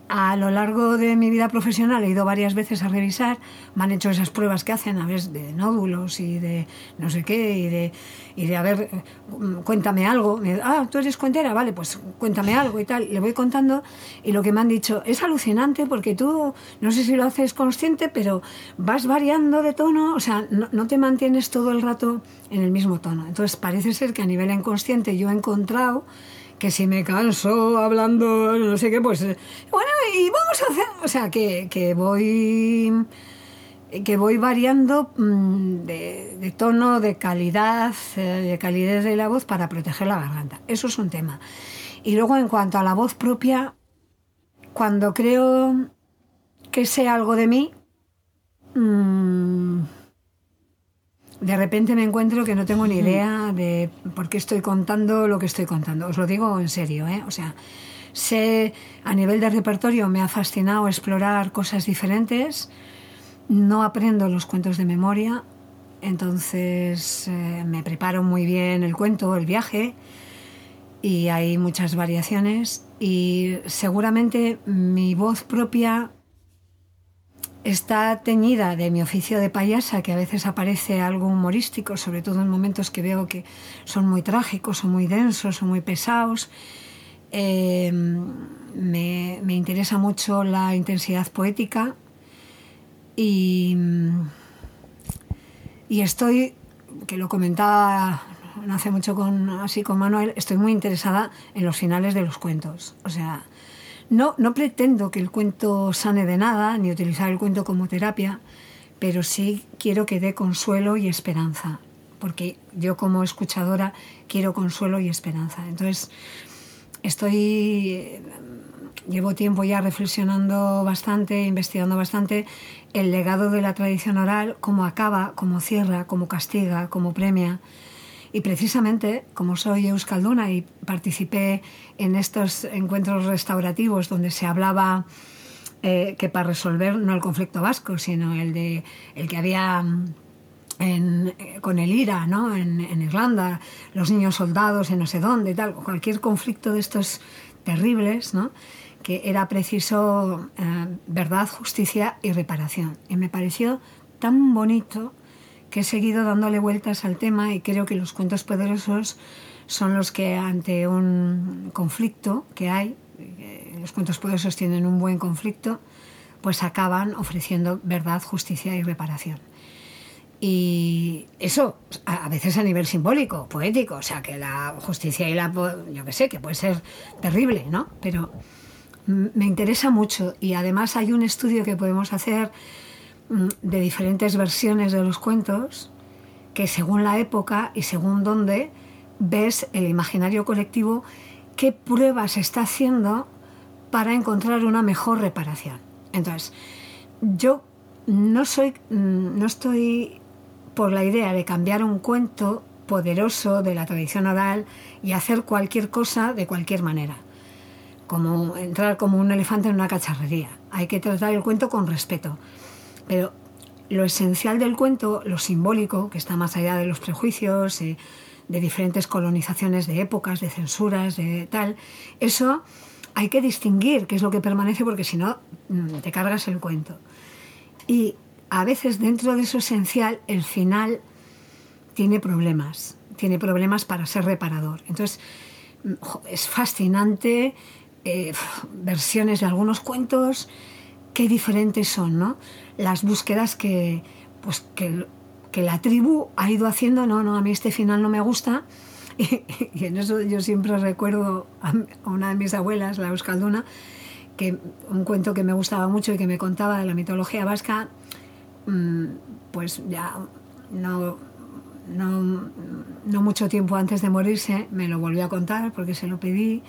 a lo largo de mi vida profesional he ido varias veces a revisar, me han hecho esas pruebas que hacen a veces de nódulos y de no sé qué, y de, y de a ver, cuéntame algo. ah, tú eres cuentera, vale, pues cuéntame algo y tal. Le voy contando y lo que me han dicho es alucinante porque tú, no sé si lo haces consciente, pero vas variando de tono, o sea, no, no te mantienes todo el rato en el mismo tono. Entonces parece ser que a nivel inconsciente yo he encontrado que si me canso hablando no sé qué, pues bueno, y vamos a hacer, o sea, que, que voy que voy variando mm, de, tono, de calidad, eh, de calidez de la voz para proteger la garganta. Eso es un tema. Y luego en cuanto a la voz propia, cuando creo que sé algo de mí, mmm, de repente me encuentro que no tengo ni idea de por qué estoy contando lo que estoy contando. Os lo digo en serio, ¿eh? O sea, sé, a nivel de repertorio me ha fascinado explorar cosas diferentes. No aprendo los cuentos de memoria, entonces eh, me preparo muy bien el cuento, el viaje, y hay muchas variaciones. Y seguramente mi voz propia está teñida de mi oficio de payasa, que a veces aparece algo humorístico, sobre todo en momentos que veo que son muy trágicos o muy densos o muy pesados. Em, me, interesa mucho la intensidad poética y, y estoy, que lo comentaba no hace mucho con, así con Manuel, estoy muy interesada en los finales de los cuentos. O sea, no, no pretendo que el cuento sane de nada, ni utilizar el cuento como terapia, pero sí quiero que dé consuelo y esperanza, porque yo como escuchadora quiero consuelo y esperanza. Entonces, estoy, llevo tiempo ya reflexionando bastante, investigando bastante el legado de la tradición oral, cómo acaba, cómo cierra, cómo castiga, cómo premia. Y precisamente, como soy euskalduna y participé en estos encuentros restaurativos donde se hablaba eh, que para resolver no el conflicto vasco, sino el, de, el que había mm, eh, con el IRA ¿no? En, Irlanda, los niños soldados en no sé dónde, tal, cualquier conflicto de estos terribles, ¿no? que era preciso eh, verdad, justicia y reparación. Y me pareció tan bonito que he seguido dándole vueltas al tema y creo que los cuentos poderosos son los que ante un conflicto que hay, eh, los cuentos poderosos tienen un buen conflicto, pues acaban ofreciendo verdad, justicia y reparación. Y eso a veces a nivel simbólico, poético, o sea, que la justicia y la, yo qué sé, que puede ser terrible, ¿no? Pero me interesa mucho y además hay un estudio que podemos hacer de diferentes versiones de los cuentos que según la época y según dónde ves el imaginario colectivo qué pruebas está haciendo para encontrar una mejor reparación. Entonces, yo no soy, mm, no estoy por la idea de cambiar un cuento poderoso de la tradición oral y hacer cualquier cosa de cualquier manera. Como entrar como un elefante en una cacharrería. Hay que tratar el cuento con respeto. Pero lo esencial del cuento, lo simbólico, que está más allá de los prejuicios, eh, de diferentes colonizaciones de épocas, de censuras, de tal, eso hay que distinguir qué es lo que permanece porque si no mm, te cargas el cuento. Y a veces dentro de eso esencial el final tiene problemas, tiene problemas para ser reparador. Entonces mm, es fascinante eh, versiones de algunos cuentos, qué diferentes son, ¿no? Las búsquedas que, pues, que, que la tribu ha ido haciendo, no, no, a mí este final no me gusta, [LAUGHS] Y, en eso yo siempre recuerdo a una de mis abuelas, la Euskalduna, que un cuento que me gustaba mucho y que me contaba de la mitología vasca, mm, pues ya no, no, no mucho tiempo antes de morirse me lo volvió a contar porque se lo pedí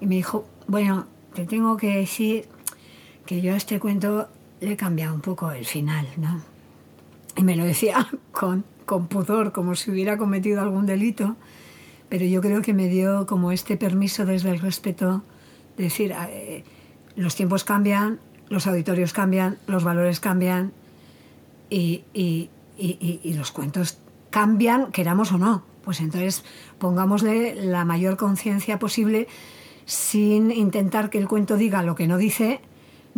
y me dijo, bueno, te tengo que decir que yo a este cuento le he cambiado un poco el final, ¿no? Y me lo decía [LAUGHS] con, con pudor, como si hubiera cometido algún delito pero yo creo que me dio como este permiso desde el respeto de decir, ah, eh, los tiempos cambian, los auditorios cambian, los valores cambian y, los cuentos cambian, queramos o no. Pues entonces pongámosle la mayor conciencia posible sin intentar que el cuento diga lo que no dice,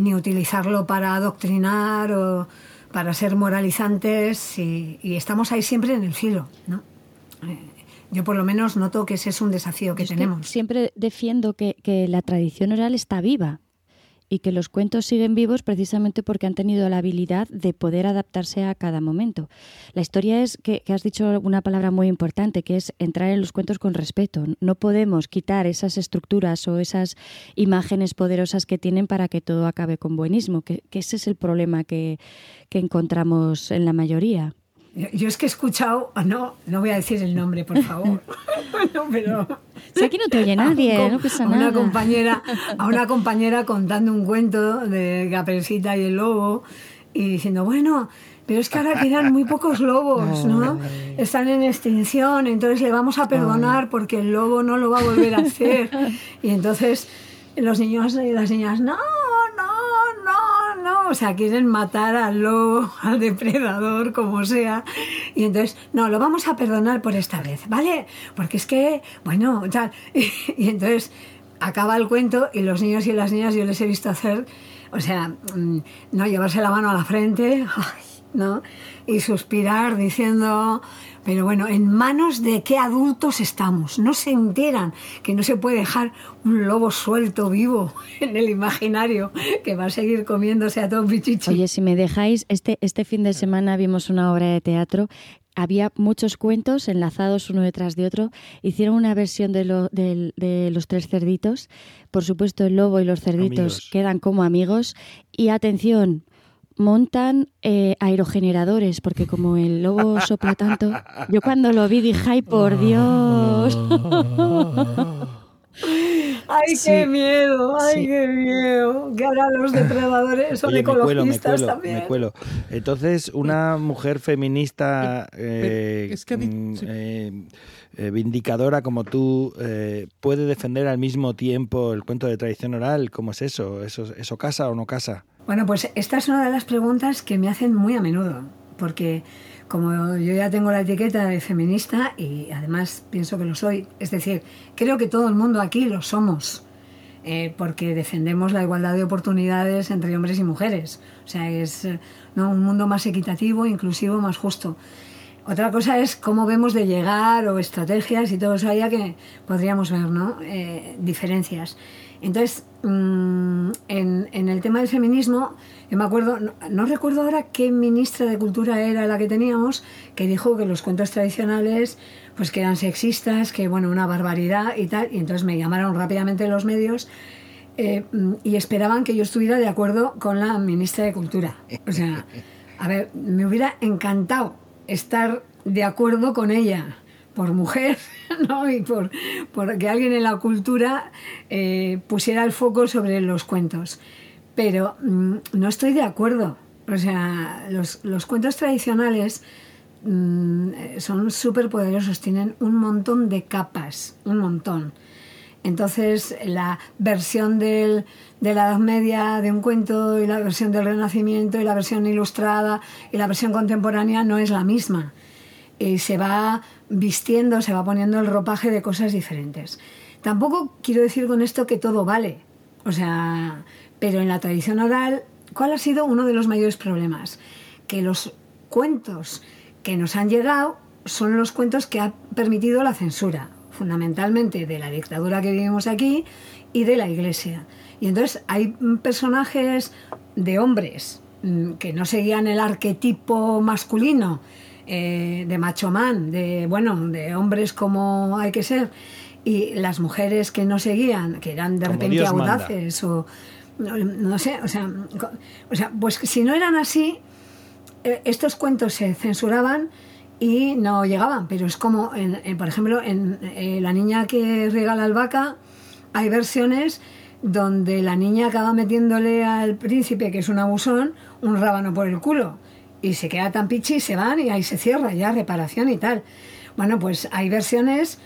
ni utilizarlo para adoctrinar o para ser moralizantes y, estamos ahí siempre en el filo, ¿no? Eh, yo por lo menos noto que ese es un desafío que tenemos. siempre defiendo que, la tradición oral está viva y que los cuentos siguen vivos precisamente porque han tenido la habilidad de poder adaptarse a cada momento. La historia es que, has dicho una palabra muy importante, que es entrar en los cuentos con respeto. No podemos quitar esas estructuras o esas imágenes poderosas que tienen para que todo acabe con buenismo, que, ese es el problema que encontramos en la mayoría. Yo es que he escuchado, ah, no, no voy a decir el nombre, por favor. [LAUGHS] no, pero si aquí no te oye [LAUGHS] nadie, no pasa nada. Una compañera, a una [LAUGHS] compañera contando un cuento de Caperucita y el lobo y diciendo, bueno, pero es que ahora quedan muy pocos lobos, ¿no? Están en extinción, entonces le vamos a perdonar porque el lobo no lo va a volver a hacer. Y entonces los niños y las niñas, no, o sea, quieren matar al lobo, [LAUGHS] al depredador, como sea. Y entonces, no, lo vamos a perdonar por esta vez, ¿vale? Porque es que, bueno, tal. [LAUGHS] Y, entonces acaba el cuento y los niños y las niñas yo les he visto hacer, o sea, mm, no llevarse la mano a la frente, [LAUGHS] ¿no? Y suspirar diciendo, pero bueno, ¿en manos de qué adultos estamos? No se enteran que no se puede dejar un lobo suelto vivo [LAUGHS] en el imaginario que va a seguir comiéndose a todo pichichi. Oye, si me dejáis, este, este fin de semana vimos una obra de teatro había muchos cuentos enlazados uno detrás de otro. Hicieron una versión de, lo, de, los tres cerditos. Por supuesto, el lobo y los cerditos quedan como amigos. Y atención, montan eh, aerogeneradores, porque como el lobo [LAUGHS] sopla tanto, yo cuando lo vi dije, ay, por Dios. [LAUGHS] ¡Ay, qué miedo! ¡Ay, qué miedo! Que ahora los [LAUGHS] depredadores son ecologistas también. Me cuelo. Entonces, una mujer feminista eh, mm, eh, vindicadora como tú puede defender al mismo tiempo el cuento de tradición oral. ¿Cómo es eso? ¿Eso, eso casa o no casa? Bueno, pues esta es una de las preguntas que me hacen muy a menudo, porque como yo ya tengo la etiqueta de feminista y además pienso que lo soy, es decir, creo que todo el mundo aquí lo somos, eh, porque defendemos la igualdad de oportunidades entre hombres y mujeres. O sea, es un mundo más equitativo, inclusivo, más justo. Otra cosa es cómo vemos de llegar o estrategias y todo eso allá que podríamos ver, ¿no? Eh, diferencias. Entonces, mm, en, el tema del feminismo, yo me acuerdo, no, recuerdo ahora qué ministra de Cultura era la que teníamos, que dijo que los cuentos tradicionales, pues que eran sexistas, que bueno, una barbaridad y tal, y entonces me llamaron rápidamente los medios eh, y esperaban que yo estuviera de acuerdo con la ministra de Cultura. O sea, a ver, me hubiera encantado estar de acuerdo con ella por mujer [LAUGHS] ¿no? y por, que alguien en la cultura eh, pusiera el foco sobre los cuentos. pero mm, no estoy de acuerdo. O sea, los, los cuentos tradicionales mm, son súper poderosos, tienen un montón de capas, un montón. Entonces, la versión del, de la Edad Media de un cuento y la versión del Renacimiento y la versión ilustrada y la versión contemporánea no es la misma. Y se va vistiendo, se va poniendo el ropaje de cosas diferentes. Tampoco quiero decir con esto que todo vale. O sea, pero en la tradición oral, ¿cuál ha sido uno de los mayores problemas? Que los cuentos que nos han llegado son los cuentos que ha permitido la censura fundamentalmente de la dictadura que vivimos aquí y de la iglesia. Y entonces hay personajes de hombres mm, que no seguían el arquetipo masculino eh, de macho man, de bueno, de hombres como hay que ser, y las mujeres que no seguían, que eran de repente audaces o no, sé, o sea, o sea, pues si no eran así, eh, estos cuentos se censuraban y no llegaban. Pero es como, por ejemplo, en eh, La niña que regala albahaca, hay versiones donde la niña acaba metiéndole al príncipe, que es un abusón, un rábano por el culo. Y se queda tan pichi y se van y ahí se cierra ya, reparación y tal. Bueno, pues hay versiones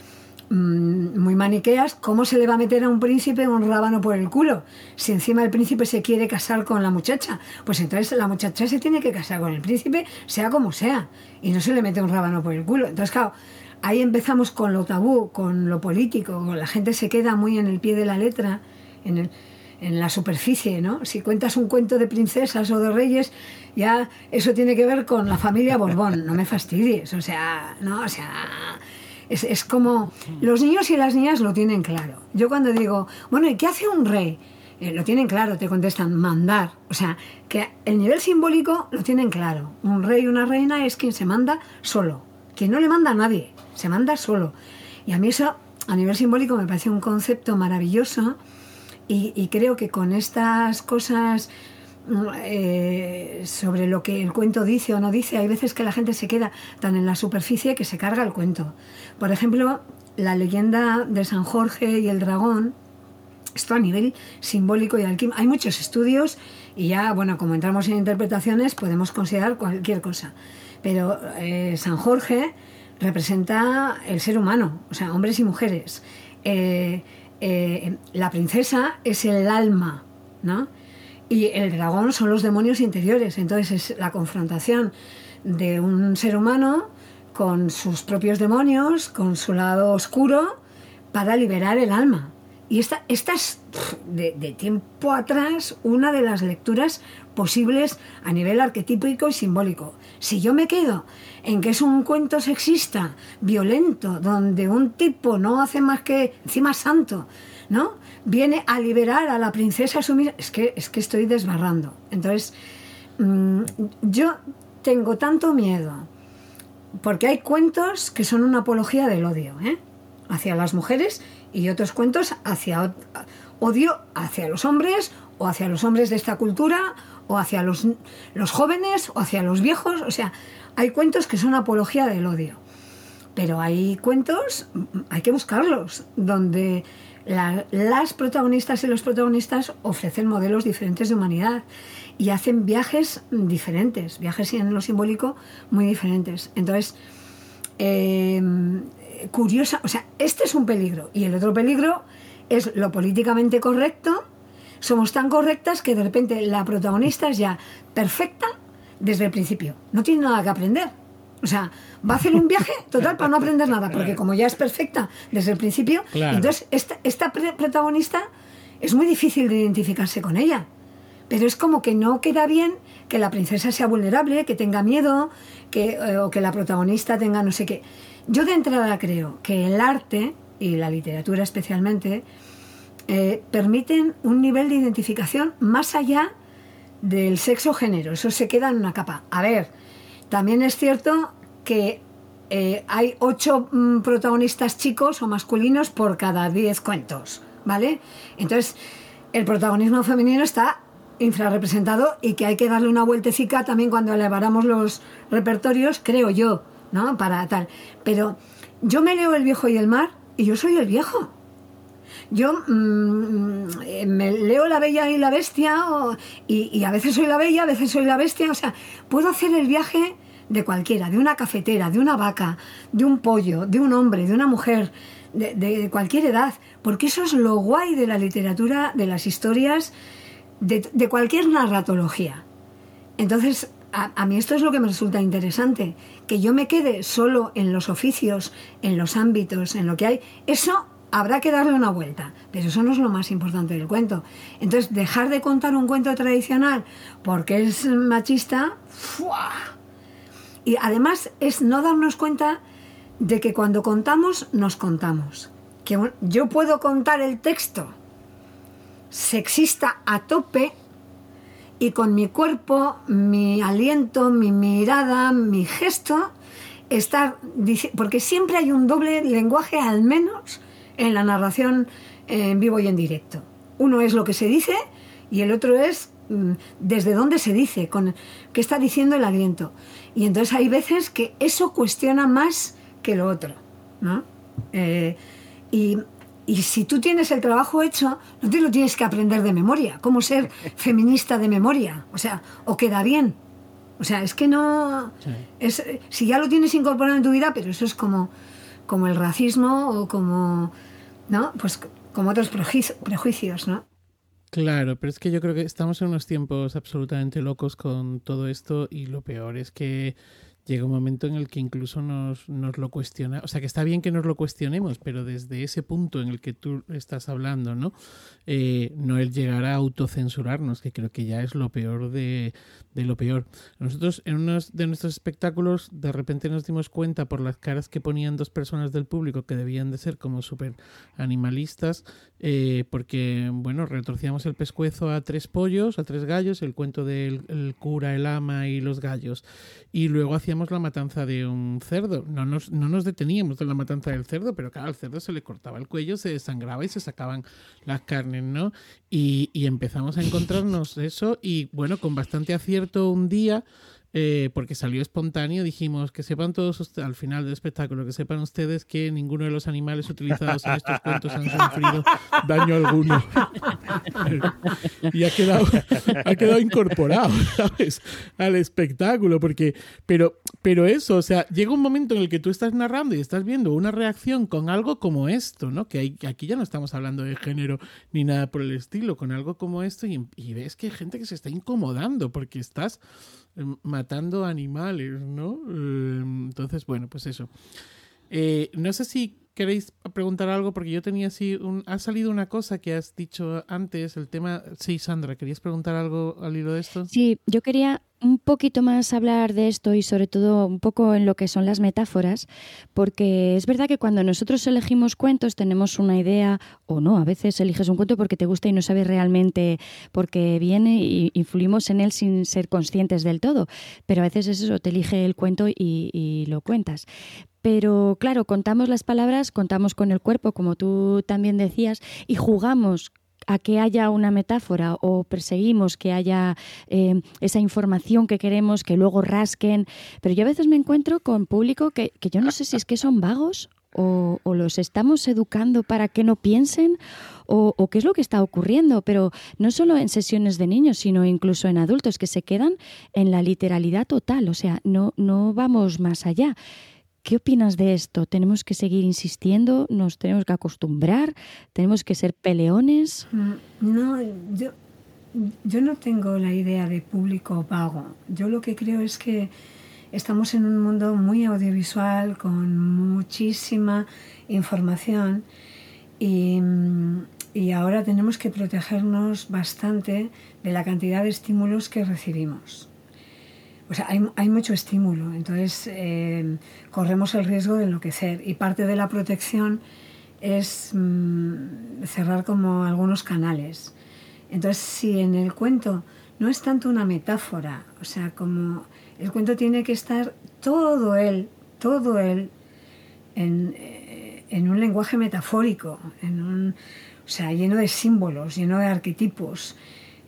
Mm, muy maniqueas, ¿cómo se le va a meter a un príncipe un rábano por el culo? Si encima el príncipe se quiere casar con la muchacha, pues entonces la muchacha se tiene que casar con el príncipe, sea como sea, y no se le mete un rábano por el culo. Entonces, claro, ahí empezamos con lo tabú, con lo político, la gente se queda muy en el pie de la letra, en la superficie, ¿no? Si cuentas un cuento de princesas o de reyes, ya eso tiene que ver con la familia Borbón, no me fastidies, o sea, no, o sea es, como los niños y las niñas lo tienen claro. Yo cuando digo, bueno, ¿y qué hace un rey? Eh, lo tienen claro, te contestan, mandar. O sea, que el nivel simbólico lo tienen claro. Un rey y una reina es quien se manda solo. Quien no le manda a nadie, se manda solo. Y a mí eso, a nivel simbólico, me parece un concepto maravilloso y, creo que con estas cosas eh, sobre lo que el cuento dice o no dice. Hay veces que la gente se queda tan en la superficie que se carga el cuento. Por ejemplo, la leyenda de San Jorge y el dragón, esto a nivel simbólico y alquímico. Hay muchos estudios y ya, bueno, como entramos en interpretaciones, podemos considerar cualquier cosa. Pero eh, San Jorge representa el ser humano, o sea, hombres y mujeres. Eh, la princesa es el alma, ¿no? Y el dragón son los demonios interiores. Entonces es la confrontación de un ser humano con sus propios demonios, con su lado oscuro, para liberar el alma. Y esta, es de, tiempo atrás una de las lecturas posibles a nivel arquetípico y simbólico. Si yo me quedo en que es un cuento sexista, violento, donde un tipo no hace más que, encima santo, ¿no? Viene a liberar a la princesa sumisa. Es que, es que estoy desbarrando. Entonces, mm, yo tengo tanto miedo, porque hay cuentos que son una apología del odio, ¿eh? hacia las mujeres y otros cuentos hacia odio hacia los hombres o hacia los hombres de esta cultura o hacia los, los jóvenes o hacia los viejos. O sea, hay cuentos que son apología del odio. Pero hay cuentos, hay que buscarlos, donde las protagonistas y los protagonistas ofrecen modelos diferentes de humanidad y hacen viajes diferentes, viajes en lo simbólico muy diferentes. Entonces, eh, curiosa, o sea, este es un peligro y el otro peligro es lo políticamente correcto. Somos tan correctas que de repente la protagonista es ya perfecta desde el principio. No tiene nada que aprender. O sea, va a hacer un viaje total para no aprender nada, porque como ya es perfecta desde el principio, entonces esta, esta protagonista es muy difícil de identificarse con ella. Pero es como que no queda bien que la princesa sea vulnerable, que tenga miedo, que, eh, o que la protagonista tenga no sé qué. Yo de entrada creo que el arte, y la literatura especialmente, eh, permiten un nivel de identificación más allá del sexo género. Eso se queda en una capa. A ver, también es cierto que eh, hay ocho mm, protagonistas chicos o masculinos por cada diez cuentos, ¿vale? Entonces, el protagonismo femenino está infrarrepresentado y que hay que darle una vueltecica también cuando eleváramos los repertorios, creo yo, ¿no? Para tal. Pero yo me leo El viejo y el mar y yo soy el viejo. Yo mm, me leo La Bella y la Bestia y, y a veces soy la Bella, a veces soy la Bestia, o sea, puedo hacer el viaje de cualquiera, de una cafetera, de una vaca, de un pollo, de un hombre, de una mujer, de, cualquier edad, porque eso es lo guay de la literatura, de las historias, de, cualquier narratología. Entonces, a, mí esto es lo que me resulta interesante, que yo me quede solo en los oficios, en los ámbitos, en lo que hay, eso habrá que darle una vuelta, pero eso no es lo más importante del cuento. Entonces, dejar de contar un cuento tradicional porque es machista, y además es no darnos cuenta de que cuando contamos, nos contamos. Que yo puedo contar el texto sexista a tope y con mi cuerpo, mi aliento, mi mirada, mi gesto, estar porque siempre hay un doble lenguaje al menos en la narración en vivo y en directo. Uno es lo que se dice y el otro es mm, desde dónde se dice, con qué está diciendo el aliento. Y entonces hay veces que eso cuestiona más que lo otro, ¿no? Eh, y, si tú tienes el trabajo hecho, no te lo tienes que aprender de memoria. ¿Cómo ser [LAUGHS] feminista de memoria? O sea, o queda bien. O sea, es que no... Es, si ya lo tienes incorporado en tu vida, pero eso es como, como el racismo o como... ¿No? Pues como otros prejuicios, ¿no? Claro, pero es que yo creo que estamos en unos tiempos absolutamente locos con todo esto y lo peor es que llega un momento en el que incluso nos, nos, lo cuestiona, o sea que está bien que nos lo cuestionemos, pero desde ese punto en el que tú estás hablando, ¿no? Eh, no el llegar a autocensurarnos, que creo que ya es lo peor de, de lo peor. Nosotros en uno de nuestros espectáculos de repente nos dimos cuenta por las caras que ponían dos personas del público que debían de ser como súper animalistas, eh, porque, bueno, retorcíamos el pescuezo a tres pollos, a tres gallos, el cuento del cura, el ama y los gallos, y luego hacíamos la matanza de un cerdo. No nos, no nos deteníamos de la matanza del cerdo, pero claro, al cerdo se le cortaba el cuello, se desangraba y se sacaban las carnes, ¿no? Y, y empezamos a encontrarnos eso y, bueno, con bastante acierto un día, eh, porque salió espontáneo, dijimos que sepan todos al final del espectáculo, que sepan ustedes que ninguno de los animales utilizados en estos cuentos han sufrido daño alguno. [LAUGHS] y ha quedado, ha quedado incorporado. Al espectáculo, porque, pero, pero eso, o sea, llega un momento en el que tú estás narrando y estás viendo una reacción con algo como esto, ¿no? Que aquí ya no estamos hablando de género ni nada por el estilo, con algo como esto y, y ves que hay gente que se está incomodando porque estás matando animales, ¿no? Em, entonces, bueno, pues eso. Eh, no sé si queréis preguntar algo, porque yo tenía así, un, ha salido una cosa que has dicho antes, el tema, sí, Sandra, ¿querías preguntar algo al hilo de esto? Sí, yo quería un poquito más hablar de esto y sobre todo un poco en lo que son las metáforas, porque es verdad que cuando nosotros elegimos cuentos tenemos una idea o no, a veces eliges un cuento porque te gusta y no sabes realmente por qué viene y influimos en él sin ser conscientes del todo, pero a veces es eso, te elige el cuento y, y lo cuentas. Pero claro, contamos las palabras, contamos con el cuerpo, como tú también decías, y jugamos a que haya una metáfora o perseguimos que haya eh, esa información que queremos, que luego rasquen. Pero yo a veces me encuentro con público que, yo no sé si es que son vagos o, los estamos educando para que no piensen o, o, qué es lo que está ocurriendo, pero no solo en sesiones de niños, sino incluso en adultos que se quedan en la literalidad total, o sea, no, no vamos más allá. ¿Qué opinas de esto? ¿Tenemos que seguir insistiendo? ¿Nos tenemos que acostumbrar? ¿Tenemos que ser peleones? Mm, no, yo, yo no tengo la idea de público vago. Yo lo que creo es que estamos en un mundo muy audiovisual con muchísima información y, y ahora tenemos que protegernos bastante de la cantidad de estímulos que recibimos. O sea, hay, hay mucho estímulo, entonces eh, corremos el riesgo de enloquecer y parte de la protección es mm, cerrar como algunos canales. Entonces, si en el cuento no es tanto una metáfora, o sea, como el cuento tiene que estar todo él, todo él, en, eh, en un lenguaje metafórico, en un, o sea, lleno de símbolos, lleno de arquetipos,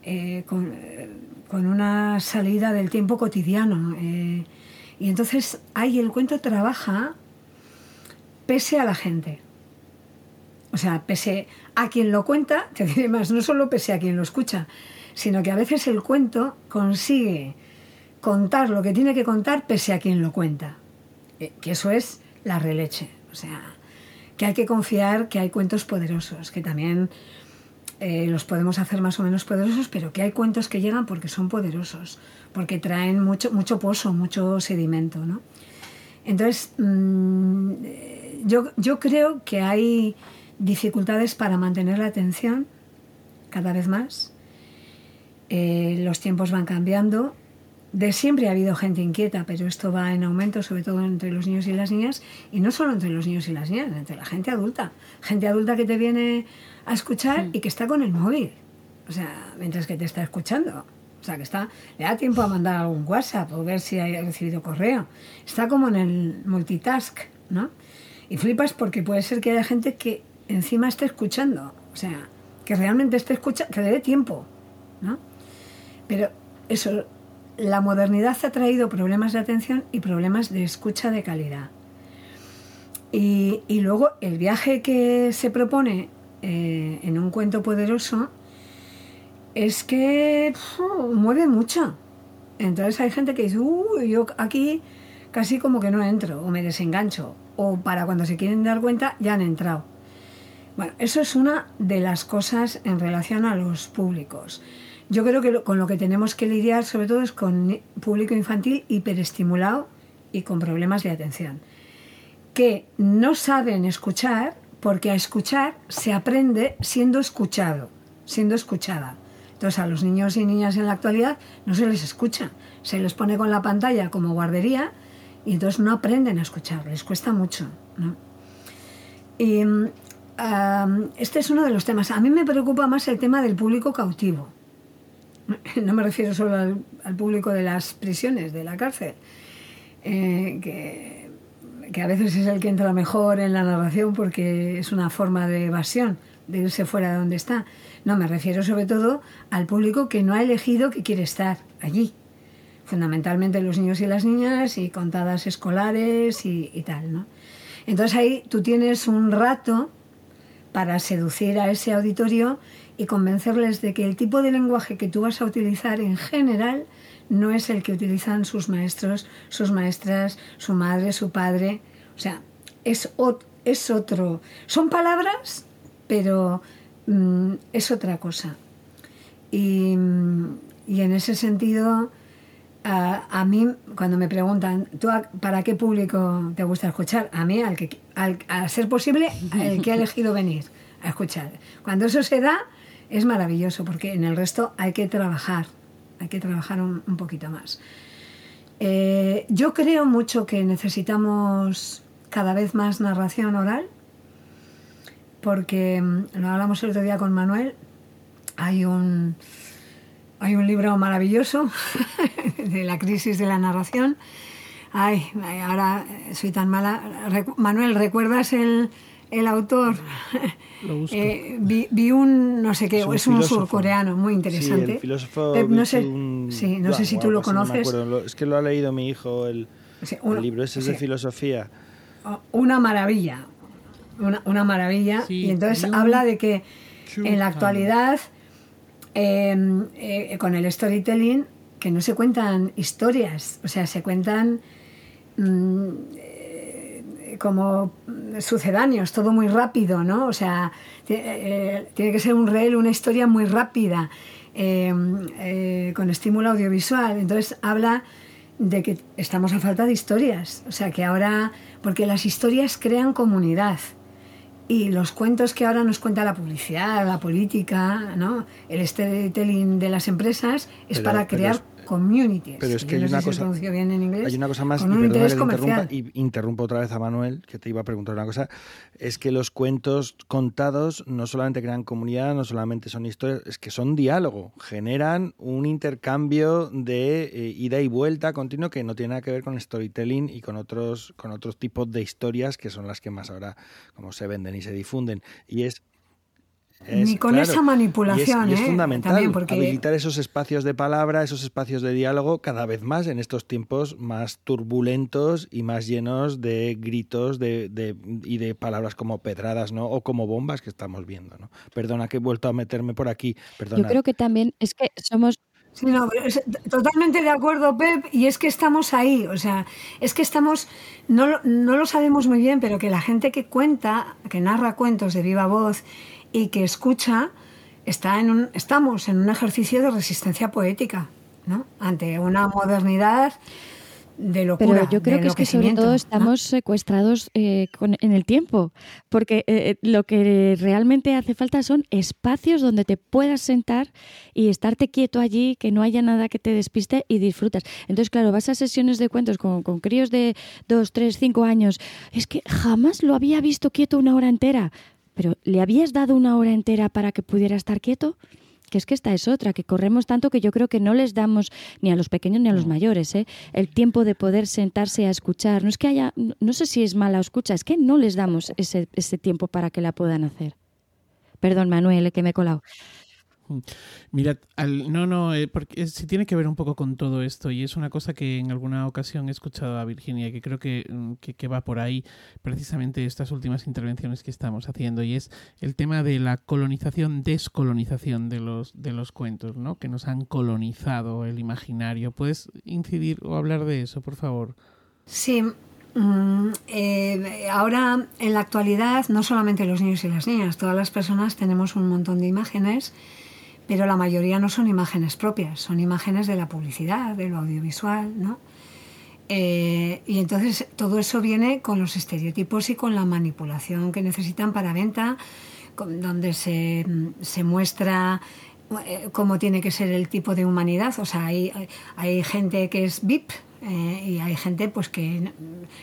eh, con, con una salida del tiempo cotidiano. Eh, y entonces ahí el cuento trabaja pese a la gente. O sea, pese a quien lo cuenta, [LAUGHS] te diré más, no solo pese a quien lo escucha, sino que a veces el cuento consigue contar lo que tiene que contar pese a quien lo cuenta. Eh, que eso es la releche. O sea, que hay que confiar que hay cuentos poderosos, que también eh, los podemos hacer más o menos poderosos, pero que hay cuentos que llegan porque son poderosos, porque traen mucho, mucho pozo, mucho sedimento. ¿no? Entonces, mm, yo, yo creo que hay dificultades para mantener la atención cada vez más. Eh, los tiempos van cambiando. De siempre ha habido gente inquieta, pero esto va en aumento, sobre todo entre los niños y las niñas, y no solo entre los niños y las niñas, entre la gente adulta. Gente adulta que te viene a escuchar y que está con el móvil, o sea, mientras que te está escuchando. O sea, que está, le da tiempo a mandar algún WhatsApp o ver si ha recibido correo. Está como en el multitask, ¿no? Y flipas porque puede ser que haya gente que encima esté escuchando. O sea, que realmente esté escuchando, que le dé tiempo, ¿no? Pero eso, la modernidad ha traído problemas de atención y problemas de escucha de calidad. Y, luego el viaje que se propone eh, en un cuento poderoso es que mueve mucho. Entonces hay gente que dice, yo aquí casi como que no entro o me desengancho. O para cuando se quieren dar cuenta ya han entrado. Bueno, eso es una de las cosas en relación a los públicos. Yo creo que con lo que tenemos que lidiar sobre todo es con público infantil hiperestimulado y con problemas de atención, que no saben escuchar porque a escuchar se aprende siendo escuchado, siendo escuchada. Entonces a los niños y niñas en la actualidad no se les escucha, se les pone con la pantalla como guardería y entonces no aprenden a escuchar, les cuesta mucho. Y este es uno de los temas. A mí me preocupa más el tema del público cautivo. [LAUGHS] No me refiero solo al, público de las prisiones, de la cárcel, eh, que, a veces es el que entra mejor en la narración porque es una forma de evasión, de irse fuera de donde está. No, me refiero sobre todo al público que no ha elegido que quiere estar allí. Fundamentalmente los niños y las niñas y contadas escolares y, tal, ¿no? Entonces ahí tú tienes un rato para seducir a ese auditorio y convencerles de que el tipo de lenguaje que tú vas a utilizar en general no es el que utilizan sus maestros, sus maestras, su madre, su padre. O sea, es, es otro. Son palabras, pero mm, es otra cosa. Y, en ese sentido, a, mí, cuando me preguntan, ¿tú para qué público te gusta escuchar? A mí, al que, al, a ser posible, el que ha elegido venir a escuchar. Cuando eso se da, es maravilloso, porque en el resto hay que trabajar, hay que trabajar un, poquito más. Eh, yo creo mucho que necesitamos cada vez más narración oral, porque mm, lo hablamos el otro día con Manuel, hay un, hay un libro maravilloso [LAUGHS] de la crisis de la narración. Ay, ahora soy tan mala. Manuel, ¿recuerdas el, el autor? [LAUGHS] Eh, vi, un, no sé qué, es un, surcoreano muy interesante. Sí, el filósofo. no sé, sí, no sé si tú lo pues conoces. es que lo ha leído mi hijo, el, libro ese es de filosofía. Oh, una maravilla, una, una maravilla. y entonces habla de que en la actualidad, em, eh, con el storytelling, que no se cuentan historias, o sea, se cuentan mm, como sucedáneos, todo muy rápido, ¿no? O sea, eh, tiene que ser un reel, una historia muy rápida, con estímulo audiovisual. Entonces habla de que estamos a falta de historias, o sea, que ahora, porque las historias crean comunidad. Y los cuentos que ahora nos cuenta la publicidad, la política, ¿no? el storytelling de las empresas es para crear communities. Pero es que hay, una cosa, bien en inglés, hay una cosa más, y que interrumpa, y interrumpo otra vez a Manuel, que te iba a preguntar una cosa, es que los cuentos contados no solamente crean comunidad, no solamente son historias, es que son diálogo, generan un intercambio de eh, ida y vuelta continuo que no tiene nada que ver con storytelling y con otros, con otros tipos de historias que son las que más ahora como se venden y se difunden. Y es ni con esa manipulación. Y es, ¿eh? fundamental habilitar esos espacios de palabra, esos espacios de diálogo cada vez más en estos tiempos más turbulentos y más llenos de gritos de, y de palabras como pedradas ¿no? o como bombas que estamos viendo. ¿no? Perdona que he vuelto a meterme por aquí. Perdona. Yo creo que también es que somos Sí, no, totalmente de acuerdo, Pep, y es que estamos ahí, o sea, es que estamos, no, no lo sabemos muy bien, pero que la gente que cuenta, que narra cuentos de viva voz y que escucha, está en un, estamos en un ejercicio de resistencia poética, ¿no? Ante una modernidad de locura. Pero yo creo que es que sobre todo estamos secuestrados eh, en el tiempo, porque eh, eh, lo que realmente hace falta son espacios donde te puedas sentar y estarte quieto allí, que no haya nada que te despiste y disfrutas. Entonces, claro, vas a sesiones de cuentos con, con críos de dos, tres, cinco años. Es que jamás lo había visto quieto una hora entera. Pero ¿le habías dado una hora entera para que pudiera estar quieto? que es que esta es otra, que corremos tanto que yo creo que no les damos ni a los pequeños ni a los mayores ¿eh? el tiempo de poder sentarse a escuchar. No es que haya, no sé si es mala escucha, es que no les damos ese, ese tiempo para que la puedan hacer. Perdón, Manuel, que me he colado. Mira, no, no, eh, porque sí tiene que ver un poco con todo esto y es una cosa que en alguna ocasión he escuchado a Virginia que creo mm, que, que, va por ahí precisamente estas últimas intervenciones que estamos haciendo y es el tema de la colonización, descolonización de los, de los cuentos, ¿no? Que nos han colonizado el imaginario. ¿Puedes incidir o hablar de eso, por favor? Sí, mm, eh, ahora, en la actualidad, no solamente los niños y las niñas, todas las personas tenemos un montón de imágenes pero la mayoría no son imágenes propias, son imágenes de la publicidad, de lo audiovisual, ¿no? Eh, y entonces todo eso viene con los estereotipos y con la manipulación que necesitan para venta, donde se, muestra eh, cómo tiene que ser el tipo de humanidad. O sea, hay, hay gente que es VIP eh, y hay gente pues que,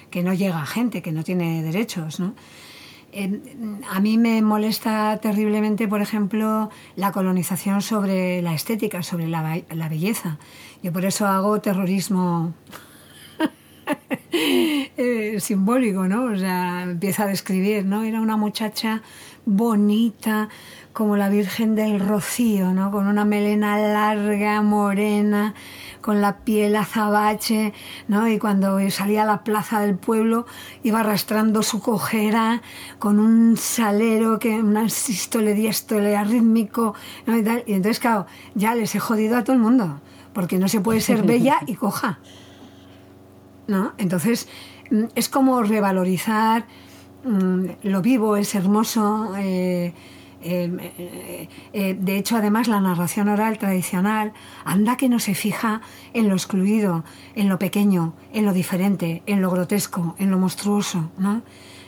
que no llega a gente, que no tiene derechos, ¿no? A mí me molesta terriblemente, por ejemplo, la colonización sobre la estética, sobre la, belleza. Yo por eso hago terrorismo [LAUGHS] eh, simbólico, ¿no? O sea, empieza a describir, ¿no? Era una muchacha bonita, como la Virgen del Rocío, ¿no? Con una melena larga, morena, con la piel azabache, ¿no? Y cuando salía a la plaza del pueblo iba arrastrando su cojera con un salero, que una sístole, diástole, arrítmico, ¿no? Y, tal. y entonces, claro, ya les he jodido a todo el mundo, porque no se puede ser bella y coja, ¿no? Entonces, mm, es como revalorizar mm, lo vivo, es hermoso, eh, eh, eh, de hecho, además, la narración oral tradicional anda que no se fija en lo excluido, en lo pequeño, en lo diferente, en lo grotesco, en lo monstruoso, ¿no?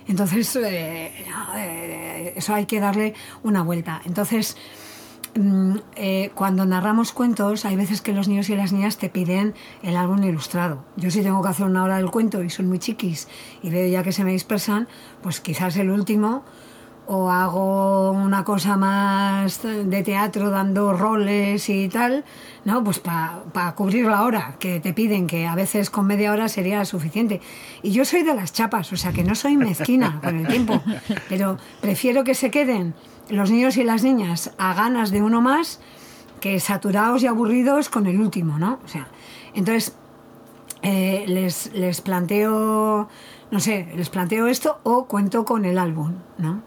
Entonces, eh, eso hay que darle una vuelta. Entonces, mm, cuando narramos cuentos, hay veces que los niños y las niñas te piden el álbum ilustrado. Yo si tengo que hacer una hora del cuento y son muy chiquis y veo ya que se me dispersan, pues quizás el último o hago una cosa más de teatro dando roles y tal, ¿no? Pues para cubrir la hora que te piden, que a veces con media hora sería suficiente. Y yo soy de las chapas, o sea que no soy mezquina con el tiempo, [LAUGHS] pero prefiero que se queden los niños y las niñas a ganas de uno más que saturados y aburridos con el último, ¿no? O sea, entonces eh, les, les planteo, no sé, les planteo esto o cuento con el álbum, ¿no?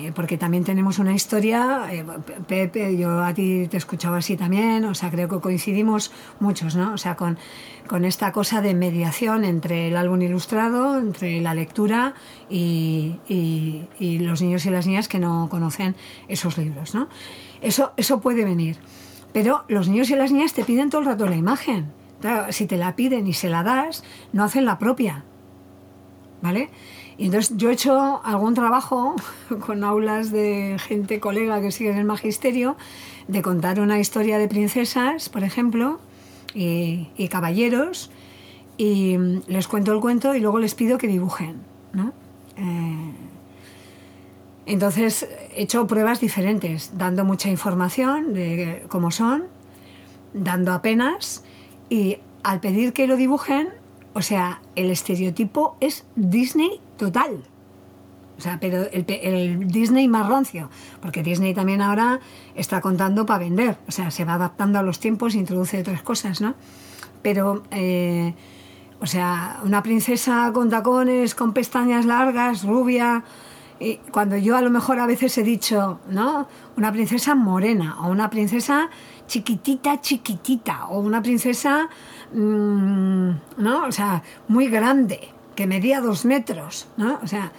Eh, porque también tenemos una historia, eh, Pepe, yo a ti te escuchaba así también, o sea, creo que coincidimos muchos, ¿no? O sea, con, con esta cosa de mediación entre el álbum ilustrado, entre la lectura y, y, los niños y las niñas que no conocen esos libros, ¿no? Eso, eso puede venir. Pero los niños y las niñas te piden todo el rato la imagen. Si te la piden y se la das, no hacen la propia. ¿Vale? Y entonces yo he hecho algún trabajo [LAUGHS] con aulas de gente, colega que sigue en el magisterio, de contar una historia de princesas, por ejemplo, y, caballeros, y les cuento el cuento y luego les pido que dibujen. ¿no? Eh, entonces he hecho pruebas diferentes, dando mucha información de cómo son, dando apenas, y al pedir que lo dibujen, o sea, el estereotipo es Disney total. O sea, pero el, el Disney más rancio, porque Disney también ahora está contando para vender, o sea, se va adaptando a los tiempos, introduce otras cosas, ¿no? Pero, eh, o sea, una princesa con tacones, con pestañas largas, rubia, y cuando yo a lo mejor a veces he dicho, ¿no? Una princesa morena o una princesa chiquitita, chiquitita, o una princesa, mm, ¿no? O sea, muy grande, que medía dos metros, ¿no? O sea,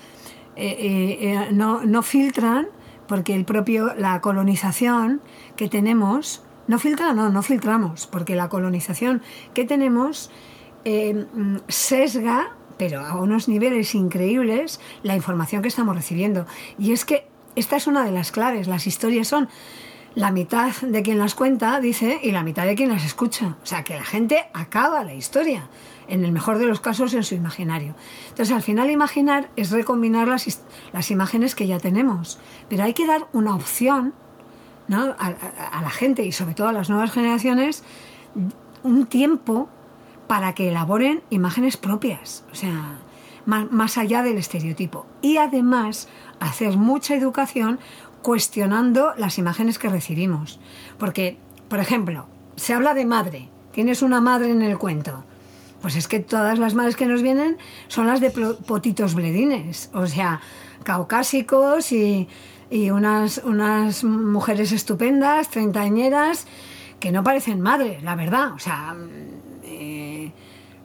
eh, eh, eh, no, no filtran porque el propio, la colonización que tenemos, no filtra, no, no filtramos, porque la colonización que tenemos mm, sesga, pero a unos niveles increíbles, la información que estamos recibiendo. Y es que esta es una de las claves, las historias son la mitad de quien las cuenta, dice, y la mitad de quien las escucha. O sea, que la gente acaba la historia en el mejor de los casos en su imaginario. Entonces, al final imaginar es recombinar las, las imágenes que ya tenemos, pero hay que dar una opción ¿no? a, la gente y sobre todo a las nuevas generaciones un tiempo para que elaboren imágenes propias, o sea, más, más allá del estereotipo. Y además hacer mucha educación cuestionando las imágenes que recibimos. Porque, por ejemplo, se habla de madre, tienes una madre en el cuento. Pues es que todas las madres que nos vienen son las de potitos bledines, o sea, caucásicos y, unas, unas mujeres estupendas, treintañeras, que no parecen madres, la verdad. O sea, eh,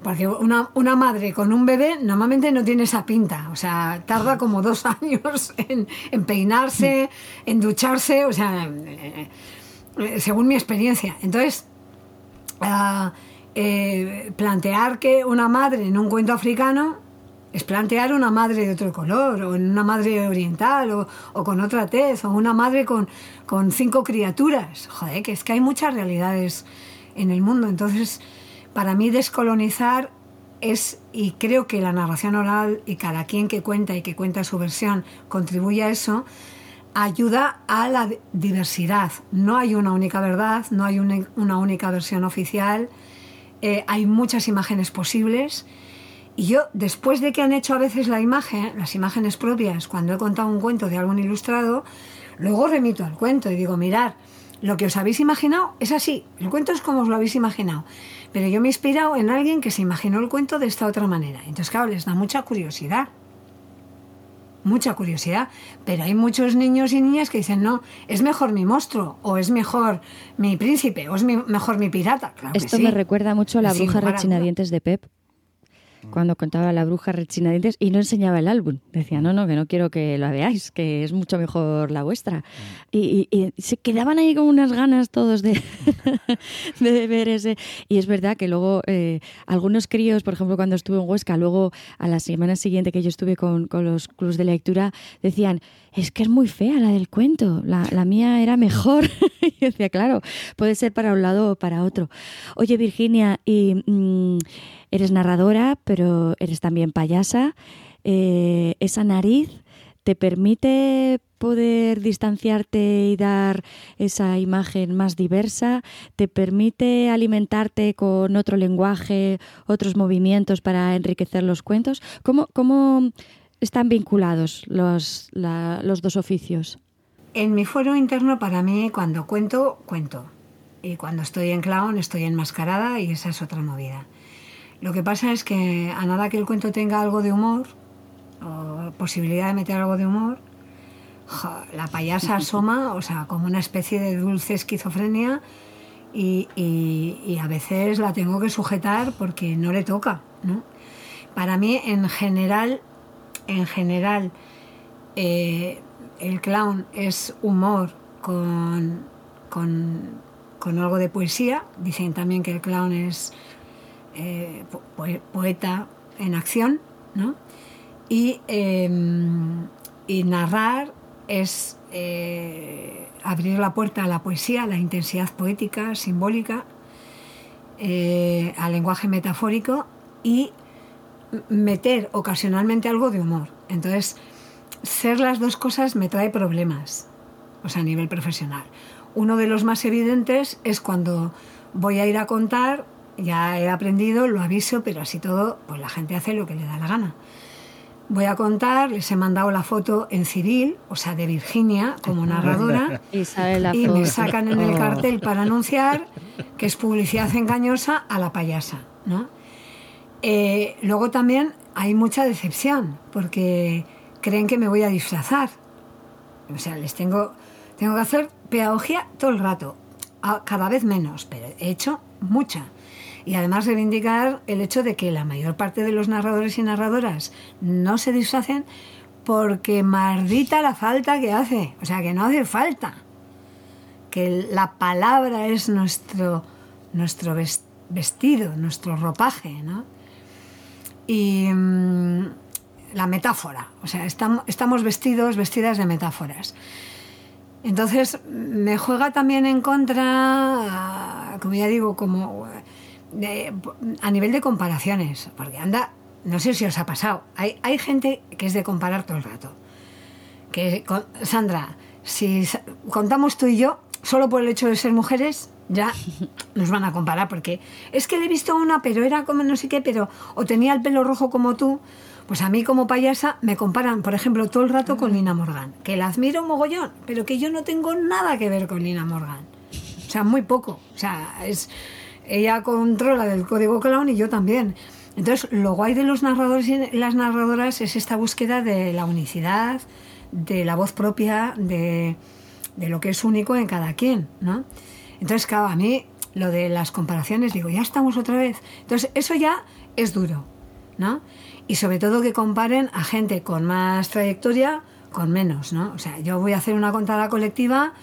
porque una, una, madre con un bebé normalmente no tiene esa pinta. O sea, tarda como dos [LAUGHS] años en, peinarse, en ducharse, o sea, eh, eh, según mi experiencia. Entonces, uh, eh, plantear que una madre en un cuento africano es plantear una madre de otro color, o una madre oriental, o, con otra tez, o una madre con, cinco criaturas. Joder, que es que hay muchas realidades en el mundo. Entonces, para mí descolonizar es, y creo que la narración oral y cada quien que cuenta y que cuenta su versión contribuye a eso, ayuda a la diversidad. No hay una única verdad, no hay una única versión oficial eh, hay muchas imágenes posibles. Y yo, después de que han hecho a veces la imagen, las imágenes propias, cuando he contado un cuento de algún ilustrado, luego remito al cuento y digo, mirad, lo que os habéis imaginado es así, el cuento es como os lo habéis imaginado, pero yo me he inspirado en alguien que se imaginó el cuento de esta otra manera. Entonces, claro, les da mucha curiosidad mucha curiosidad, pero hay muchos niños y niñas que dicen, no, es mejor mi monstruo, o es mejor mi príncipe, o es mejor mi pirata. Esto me recuerda mucho a la bruja rechinadientes de Pep, cuando contaba la bruja dientes y no enseñaba el álbum. Decía, no, no, que no quiero que lo veáis, que es mucho mejor la vuestra. Y, se quedaban ahí con unas ganas todos de, [LAUGHS] de ver ese. Y es verdad que luego eh, algunos críos, por ejemplo, cuando estuve en Huesca, luego a la semana siguiente que yo estuve con, con los clubs de lectura, decían, es que es muy fea la del cuento, la, mía era mejor. [LAUGHS] y decía, claro, puede ser para un lado o para otro. Oye, Virginia, y... Mm, Eres narradora, pero eres también payasa. Eh, esa nariz te permite poder distanciarte y dar esa imagen más diversa, te permite alimentarte con otro lenguaje, otros movimientos para enriquecer los cuentos. ¿Cómo, cómo están vinculados los, los dos oficios? En mi foro interno, para mí, cuando cuento, cuento. Y cuando estoy en clown, estoy enmascarada y esa es otra movida. Lo que pasa es que a nada que el cuento tenga algo de humor, o posibilidad de meter algo de humor, la payasa asoma, [LAUGHS] o sea, como una especie de dulce esquizofrenia y, a veces la tengo que sujetar porque no le toca, Para mí, en general, en general, eh, el clown es humor con, con algo de poesía. Dicen también que el clown es eh, poeta en acción, ¿no? Y, em, y narrar es eh, abrir la puerta a la poesía, a la intensidad poética, simbólica, al lenguaje metafórico y meter ocasionalmente algo de humor. Entonces, ser las dos cosas me trae problemas, o sea, a nivel profesional. Uno de los más evidentes es cuando voy a ir a contar ya he aprendido, lo aviso, pero así todo, pues la gente hace lo que le da la gana. voy a contar, les he mandado la foto en civil, o sea, de Virginia como narradora, [LAUGHS] Y y me sacan en el cartel para anunciar que es publicidad engañosa a la payasa, ¿no? Eh, luego también hay mucha decepción, porque creen que me voy a disfrazar. O sea, les tengo, tengo que hacer pedagogía todo el rato, cada vez menos, pero he hecho mucha. Y además reivindicar el hecho de que la mayor parte de los narradores y narradoras no se disfracen porque maldita la falta que hace. O sea, que no hace falta. Que la palabra es nuestro, nuestro ves- vestido, nuestro ropaje, ¿no? Y mm, la metáfora. O sea, estam- estamos vestidos, vestidas de metáforas. Entonces me juega también en contra, ah, como ya digo, como de- a nivel de comparaciones, porque anda, no sé si os ha pasado, hay, hay gente que es de comparar todo el rato. Que con- Sandra, si contamos tú y yo, solo por el hecho de ser mujeres, ya nos van a comparar, porque es que le he visto una, pero era como no sé qué, pero o tenía el pelo rojo como tú. Pues a mí como payasa me comparan, por ejemplo, todo el rato con Lina Morgan, que la admiro un mogollón, pero que yo no tengo nada que ver con Lina Morgan. O sea, muy poco. O sea, es ella controla del código clown y yo también. Entonces, lo guay de los narradores y las narradoras es esta búsqueda de la unicidad, de la voz propia, de, de lo que es único en cada quien, ¿no? Entonces, claro, a mí lo de las comparaciones, digo, ya estamos otra vez. Entonces, eso ya es duro, ¿no? Y sobre todo que comparen a gente con más trayectoria con menos, ¿no? O sea, yo voy a hacer una contada colectiva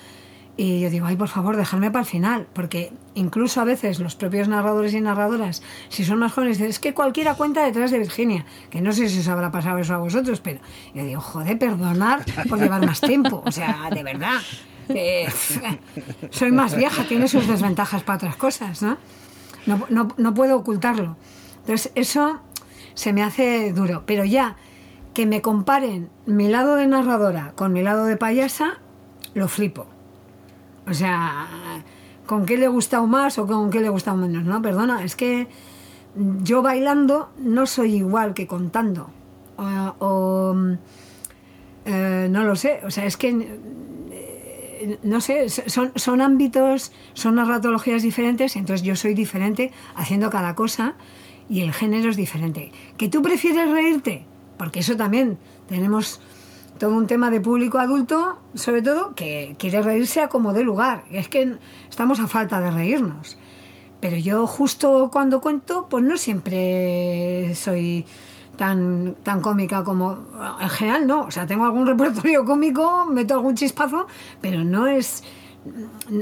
y yo digo, ay, por favor, dejadme para el final, porque incluso a veces los propios narradores y narradoras, si son más jóvenes, dicen, es que cualquiera cuenta detrás de Virginia, que no sé si os habrá pasado eso a vosotros, pero yo digo, joder, perdonar por llevar más tiempo, o sea, de verdad. [LAUGHS] soy más vieja, tiene sus desventajas para otras cosas, ¿no? No, no, puedo ocultarlo. Entonces, eso se me hace duro, pero ya que me comparen mi lado de narradora con mi lado de payasa, lo flipo. O sea, ¿con qué le he gustado más o con qué le he gustado menos? No, perdona, es que yo bailando no soy igual que contando. O, eh, no lo sé, o sea, es que no sé, son, son ámbitos, son narratologías diferentes, entonces yo soy diferente haciendo cada cosa y el género es diferente. ¿Que tú prefieres reírte? Porque eso también tenemos todo un tema de público adulto, sobre todo, que quiere reírse a como de lugar. Es que estamos a falta de reírnos. Pero yo justo cuando cuento, pues no siempre soy tan, tan cómica como... En general no, o sea, tengo algún [LAUGHS] repertorio cómico, meto algún chispazo, pero no es,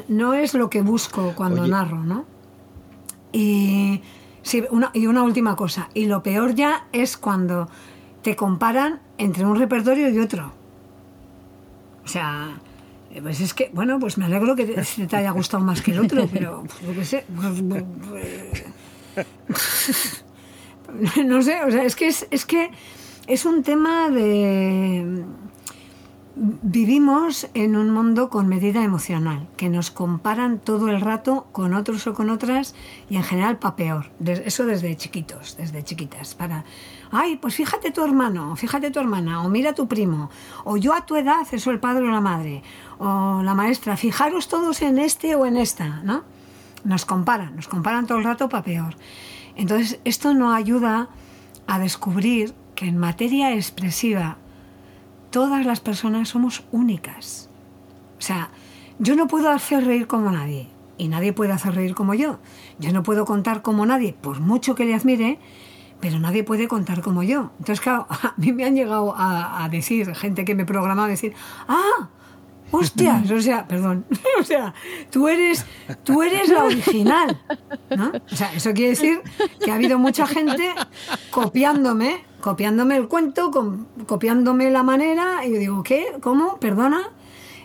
no es lo que busco cuando Oye. narro, ¿no? Y, sí, una, y una última cosa, y lo peor ya es cuando te comparan entre un repertorio y otro. O sea, eh, pues es que, bueno, pues me alegro que te, te haya gustado más que el otro, pero pues, yo qué sé. pues, pues, [LAUGHS] [LAUGHS] no sé, es que es, es que es un tema de vivimos en un mundo con medida emocional, que nos comparan todo el rato con otros o con otras y en general pa' peor. Eso desde chiquitos, desde chiquitas. Para, ay, pues fíjate tu hermano, fíjate tu hermana, o mira tu primo, o yo a tu edad, eso el padre o la madre, o la maestra, fijaros todos en este o en esta, ¿no? Nos comparan, nos comparan todo el rato pa' peor. Entonces, esto no ayuda a descubrir que en materia expresiva todas las personas somos únicas. O sea, yo no puedo hacer reír como nadie y nadie puede hacer reír como yo. Yo no puedo contar como nadie, por mucho que le admire, pero nadie puede contar como yo. Entonces, claro, [LAUGHS] a mí me han llegado a, decir, gente que me programa, a decir, ah, hostias, [LAUGHS] o sea, perdón, [LAUGHS] o sea, tú eres, tú eres la original, ¿no? O sea, eso quiere decir que ha habido mucha gente copiándome, copiándome el cuento, copiándome la manera, y yo digo, ¿qué? ¿Cómo? ¿Perdona?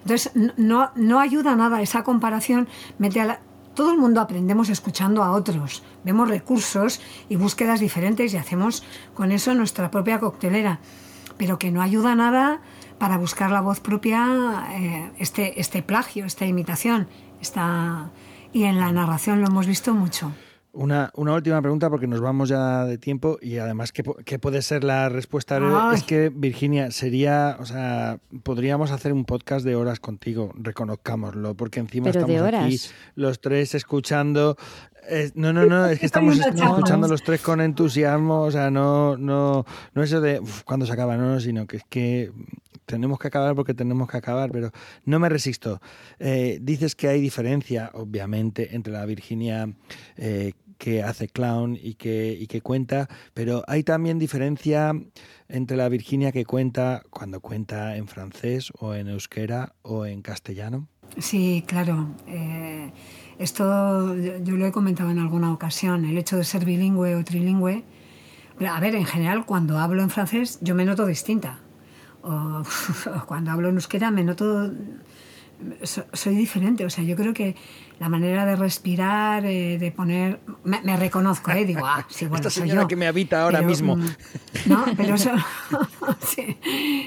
Entonces, no, no ayuda nada esa comparación, mete a la- Todo el mundo aprendemos escuchando a otros, vemos recursos y búsquedas diferentes y hacemos con eso nuestra propia coctelera, pero que no ayuda nada para buscar la voz propia, eh, este, este plagio, esta imitación, esta... y en la narración lo hemos visto mucho. Una, una, última pregunta porque nos vamos ya de tiempo y además ¿qué, qué puede ser la respuesta? Ay. Es que Virginia, sería, o sea, podríamos hacer un podcast de horas contigo, reconozcámoslo, porque encima Pero de estamos aquí los tres escuchando. Eh, no, no, no, es que estamos escuchando los tres con entusiasmo, o sea, no, no, no eso de "Uf, cuándo se acaba, no, no, sino que es que tenemos que acabar porque tenemos que acabar, pero no me resisto. Eh, dices que hay diferencia, obviamente, entre la Virginia eh, que hace clown y que, y que cuenta, pero hay también diferencia entre la Virginia que cuenta cuando cuenta en francés o en euskera o en castellano. Sí, claro. Eh, esto yo, yo lo he comentado en alguna ocasión, el hecho de ser bilingüe o trilingüe. A ver, en general, cuando hablo en francés yo me noto distinta. O, [LAUGHS] o cuando hablo en euskera me noto... so- soy diferente, o sea, yo creo que la manera de respirar, eh, de poner... Me, me reconozco, ¿eh? Digo, ah, sí, [LAUGHS] bueno, Esta soy yo. que me habita ahora Pero, mismo. mm, No, pero eso... [LAUGHS] sí,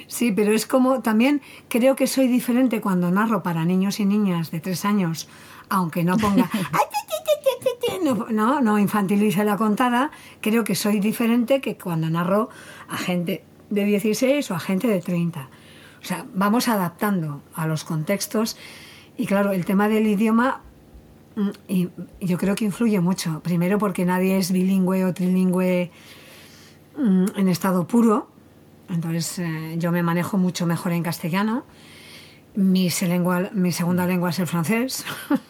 sí, pero es como... También creo que soy diferente cuando narro para niños y niñas de tres años, aunque no ponga... [LAUGHS] No, no, infantilice la contada. Creo que soy diferente que cuando narro a gente de 16 o a gente de 30. O sea, vamos adaptando a los contextos. Y claro, el tema del idioma mm, y yo creo que influye mucho. Primero porque nadie es bilingüe o trilingüe mm, en estado puro. Entonces eh, yo me manejo mucho mejor en castellano. Mi, se- lengua- mi segunda lengua es el francés. [LAUGHS]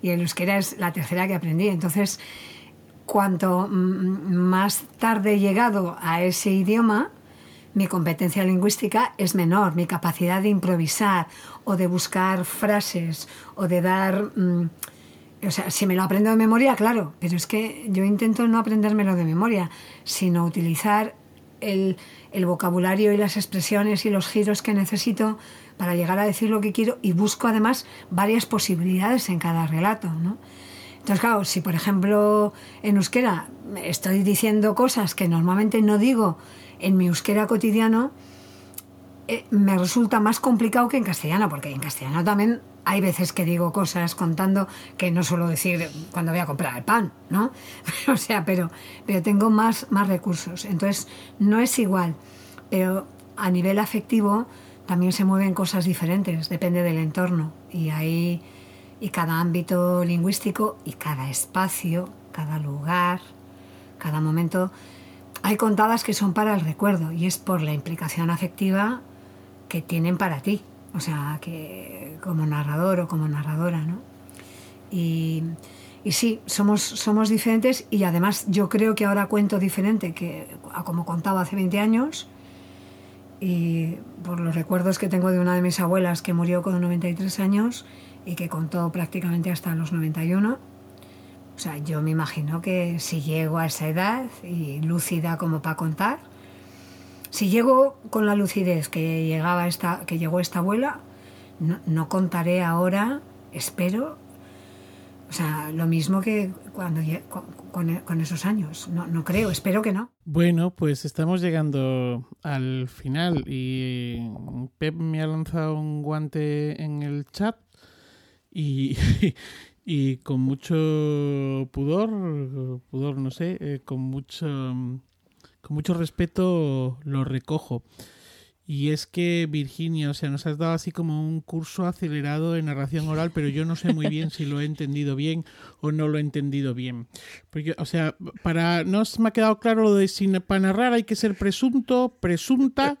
y el euskera es la tercera que aprendí. Entonces, cuanto más tarde he llegado a ese idioma, mi competencia lingüística es menor, mi capacidad de improvisar o de buscar frases o de dar... o sea, si me lo aprendo de memoria, claro, pero es que yo intento no aprendérmelo de memoria, sino utilizar el, el vocabulario y las expresiones y los giros que necesito para llegar a decir lo que quiero y busco además varias posibilidades en cada relato, ¿no? Entonces, claro, si por ejemplo en euskera estoy diciendo cosas que normalmente no digo en mi euskera cotidiano, eh, me resulta más complicado que en castellano, porque en castellano también hay veces que digo cosas contando que no suelo decir cuando voy a comprar el pan, ¿no? [LAUGHS] o sea, pero, pero tengo más, más recursos. Entonces, no es igual, pero a nivel afectivo también se mueven cosas diferentes, depende del entorno. Y ahí, y cada ámbito lingüístico y cada espacio, cada lugar, cada momento hay contadas que son para el recuerdo y es por la implicación afectiva que tienen para ti, o sea, que como narrador o como narradora, ¿no? Y, y sí, somos, somos diferentes y además yo creo que ahora cuento diferente que a como contaba hace 20 años y por los recuerdos que tengo de una de mis abuelas que murió con 93 años y que contó prácticamente hasta los 91. O sea, yo me imagino que si llego a esa edad y lúcida como para contar, si llego con la lucidez que llegaba esta, que llegó esta abuela, no, no contaré ahora, espero, o sea, lo mismo que cuando con esos años. No, no creo, espero que no. Bueno, pues estamos llegando al final y Pep me ha lanzado un guante en el chat y, [LAUGHS] y con mucho pudor, pudor no sé, eh, con mucho con mucho respeto lo recojo. Y es que Virginia, o sea, nos has dado así como un curso acelerado de narración oral, pero yo no sé muy bien si lo he entendido bien o no lo he entendido bien. Porque, o sea, para no me ha quedado claro lo de si para narrar hay que ser presunto, presunta,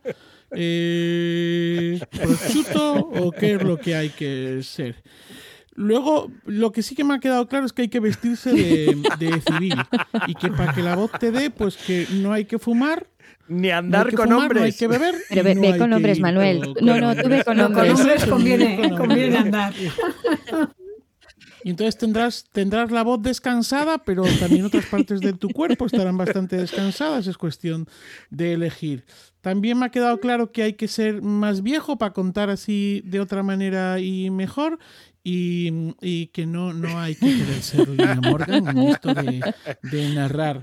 eh, prosciutto o qué es lo que hay que ser. Luego, lo que sí que me ha quedado claro es que hay que vestirse de civil y que para que la voz te dé, pues que no hay que fumar, Ni andar con fumar, hombres. no hay que beber. Pero ve- no ve hay con hombres, ir Manuel. con- No, no, tú ve con No, hombres. con hombres conviene, con conviene andar. Y entonces tendrás, tendrás la voz descansada, pero también otras partes de tu cuerpo estarán bastante descansadas. Es cuestión de elegir. También me ha quedado claro que hay que ser más viejo para contar así de otra manera y mejor. Y, que no, no hay que querer ser Lina [LAUGHS] Morgan en esto de, narrar.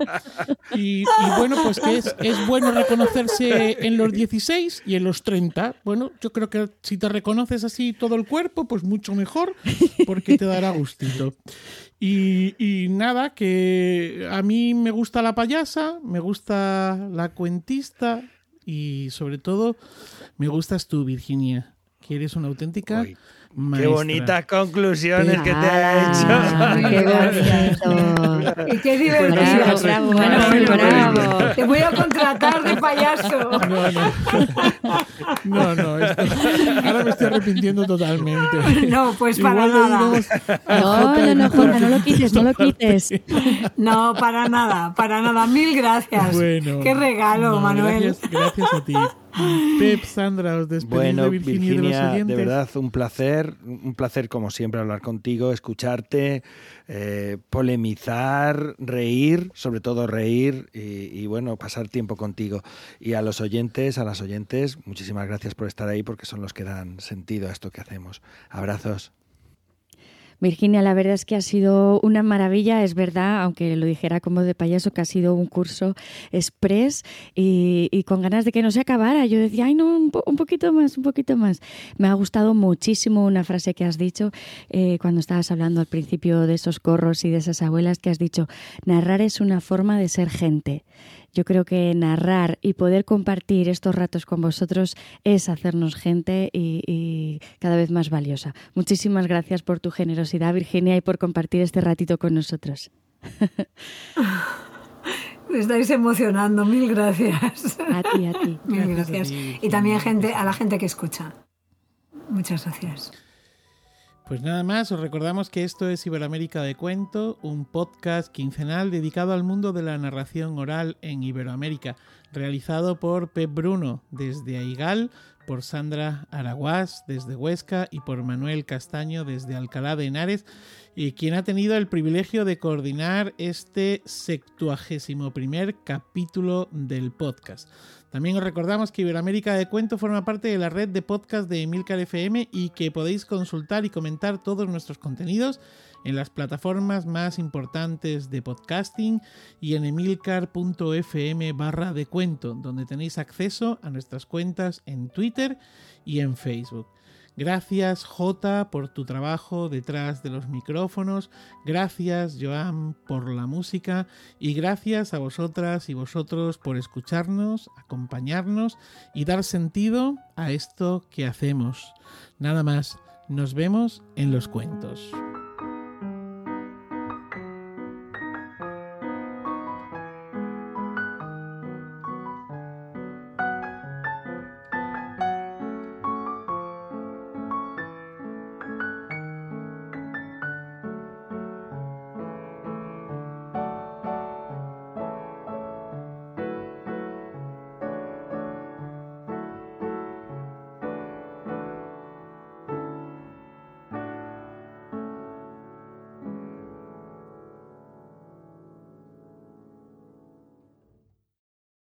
Y, bueno, pues que es, es, bueno reconocerse en los 16 y en los 30. Bueno, yo creo que si te reconoces así todo el cuerpo, pues mucho mejor, porque te dará gustito. Y, y nada, que a mí me gusta la payasa, me gusta la cuentista y sobre todo me gustas tú, Virginia, que eres una auténtica... Qué bonitas conclusiones que te ha hecho. Qué bonito. y qué divertido. Bravo, bravo, bravo, Te voy a contratar de payaso. No, [LAUGHS] no. no, esto, ahora me estoy arrepintiendo totalmente. No, pues para nada. No, no, no, Jota, no lo quites, no lo quites. No, para nada, para nada. Mil gracias. Bueno, qué regalo, Manuel. Gracias, gracias a ti. Pep, Sandra, os despedís bueno, de Virginia, Virginia de, de, verdad, un placer, un placer como siempre hablar contigo, escucharte, eh, polemizar, reír, sobre todo reír y, y, bueno, pasar tiempo contigo. Y a los oyentes, a las oyentes, muchísimas gracias por estar ahí porque son los que dan sentido a esto que hacemos. Abrazos. Virginia, la verdad es que ha sido una maravilla, es verdad, aunque lo dijera como de payaso, que ha sido un curso express y, con ganas de que no se acabara. Yo decía, ay, no, un, poquito más, un poquito más. Me ha gustado muchísimo una frase que has dicho eh, cuando estabas hablando al principio de esos corros y de esas abuelas que has dicho, narrar es una forma de ser gente. Yo creo que narrar y poder compartir estos ratos con vosotros es hacernos gente y, cada vez más valiosa. Muchísimas gracias por tu generosidad, Virginia, y por compartir este ratito con nosotros. Me estáis emocionando, mil gracias. A ti, a ti. Mil gracias. Y también gente, a la gente que escucha. Muchas gracias. Pues nada más, os recordamos que esto es Iberoamérica de Cuento, un podcast quincenal dedicado al mundo de la narración oral en Iberoamérica, realizado por Pep Bruno desde Aigal, por Sandra Araguás desde Huesca y por Manuel Castaño desde Alcalá de Henares, y quien ha tenido el privilegio de coordinar este septuagésimo primer capítulo del podcast. También os recordamos que Iberoamérica de Cuento forma parte de la red de podcast de Emilcar FM y que podéis consultar y comentar todos nuestros contenidos en las plataformas más importantes de podcasting y en emilcar.fm barra de cuento, donde tenéis acceso a nuestras cuentas en Twitter y en Facebook. Gracias Jota por tu trabajo detrás de los micrófonos, gracias Joan por la música y gracias a vosotras y vosotros por escucharnos, acompañarnos y dar sentido a esto que hacemos. Nada más, nos vemos en los cuentos.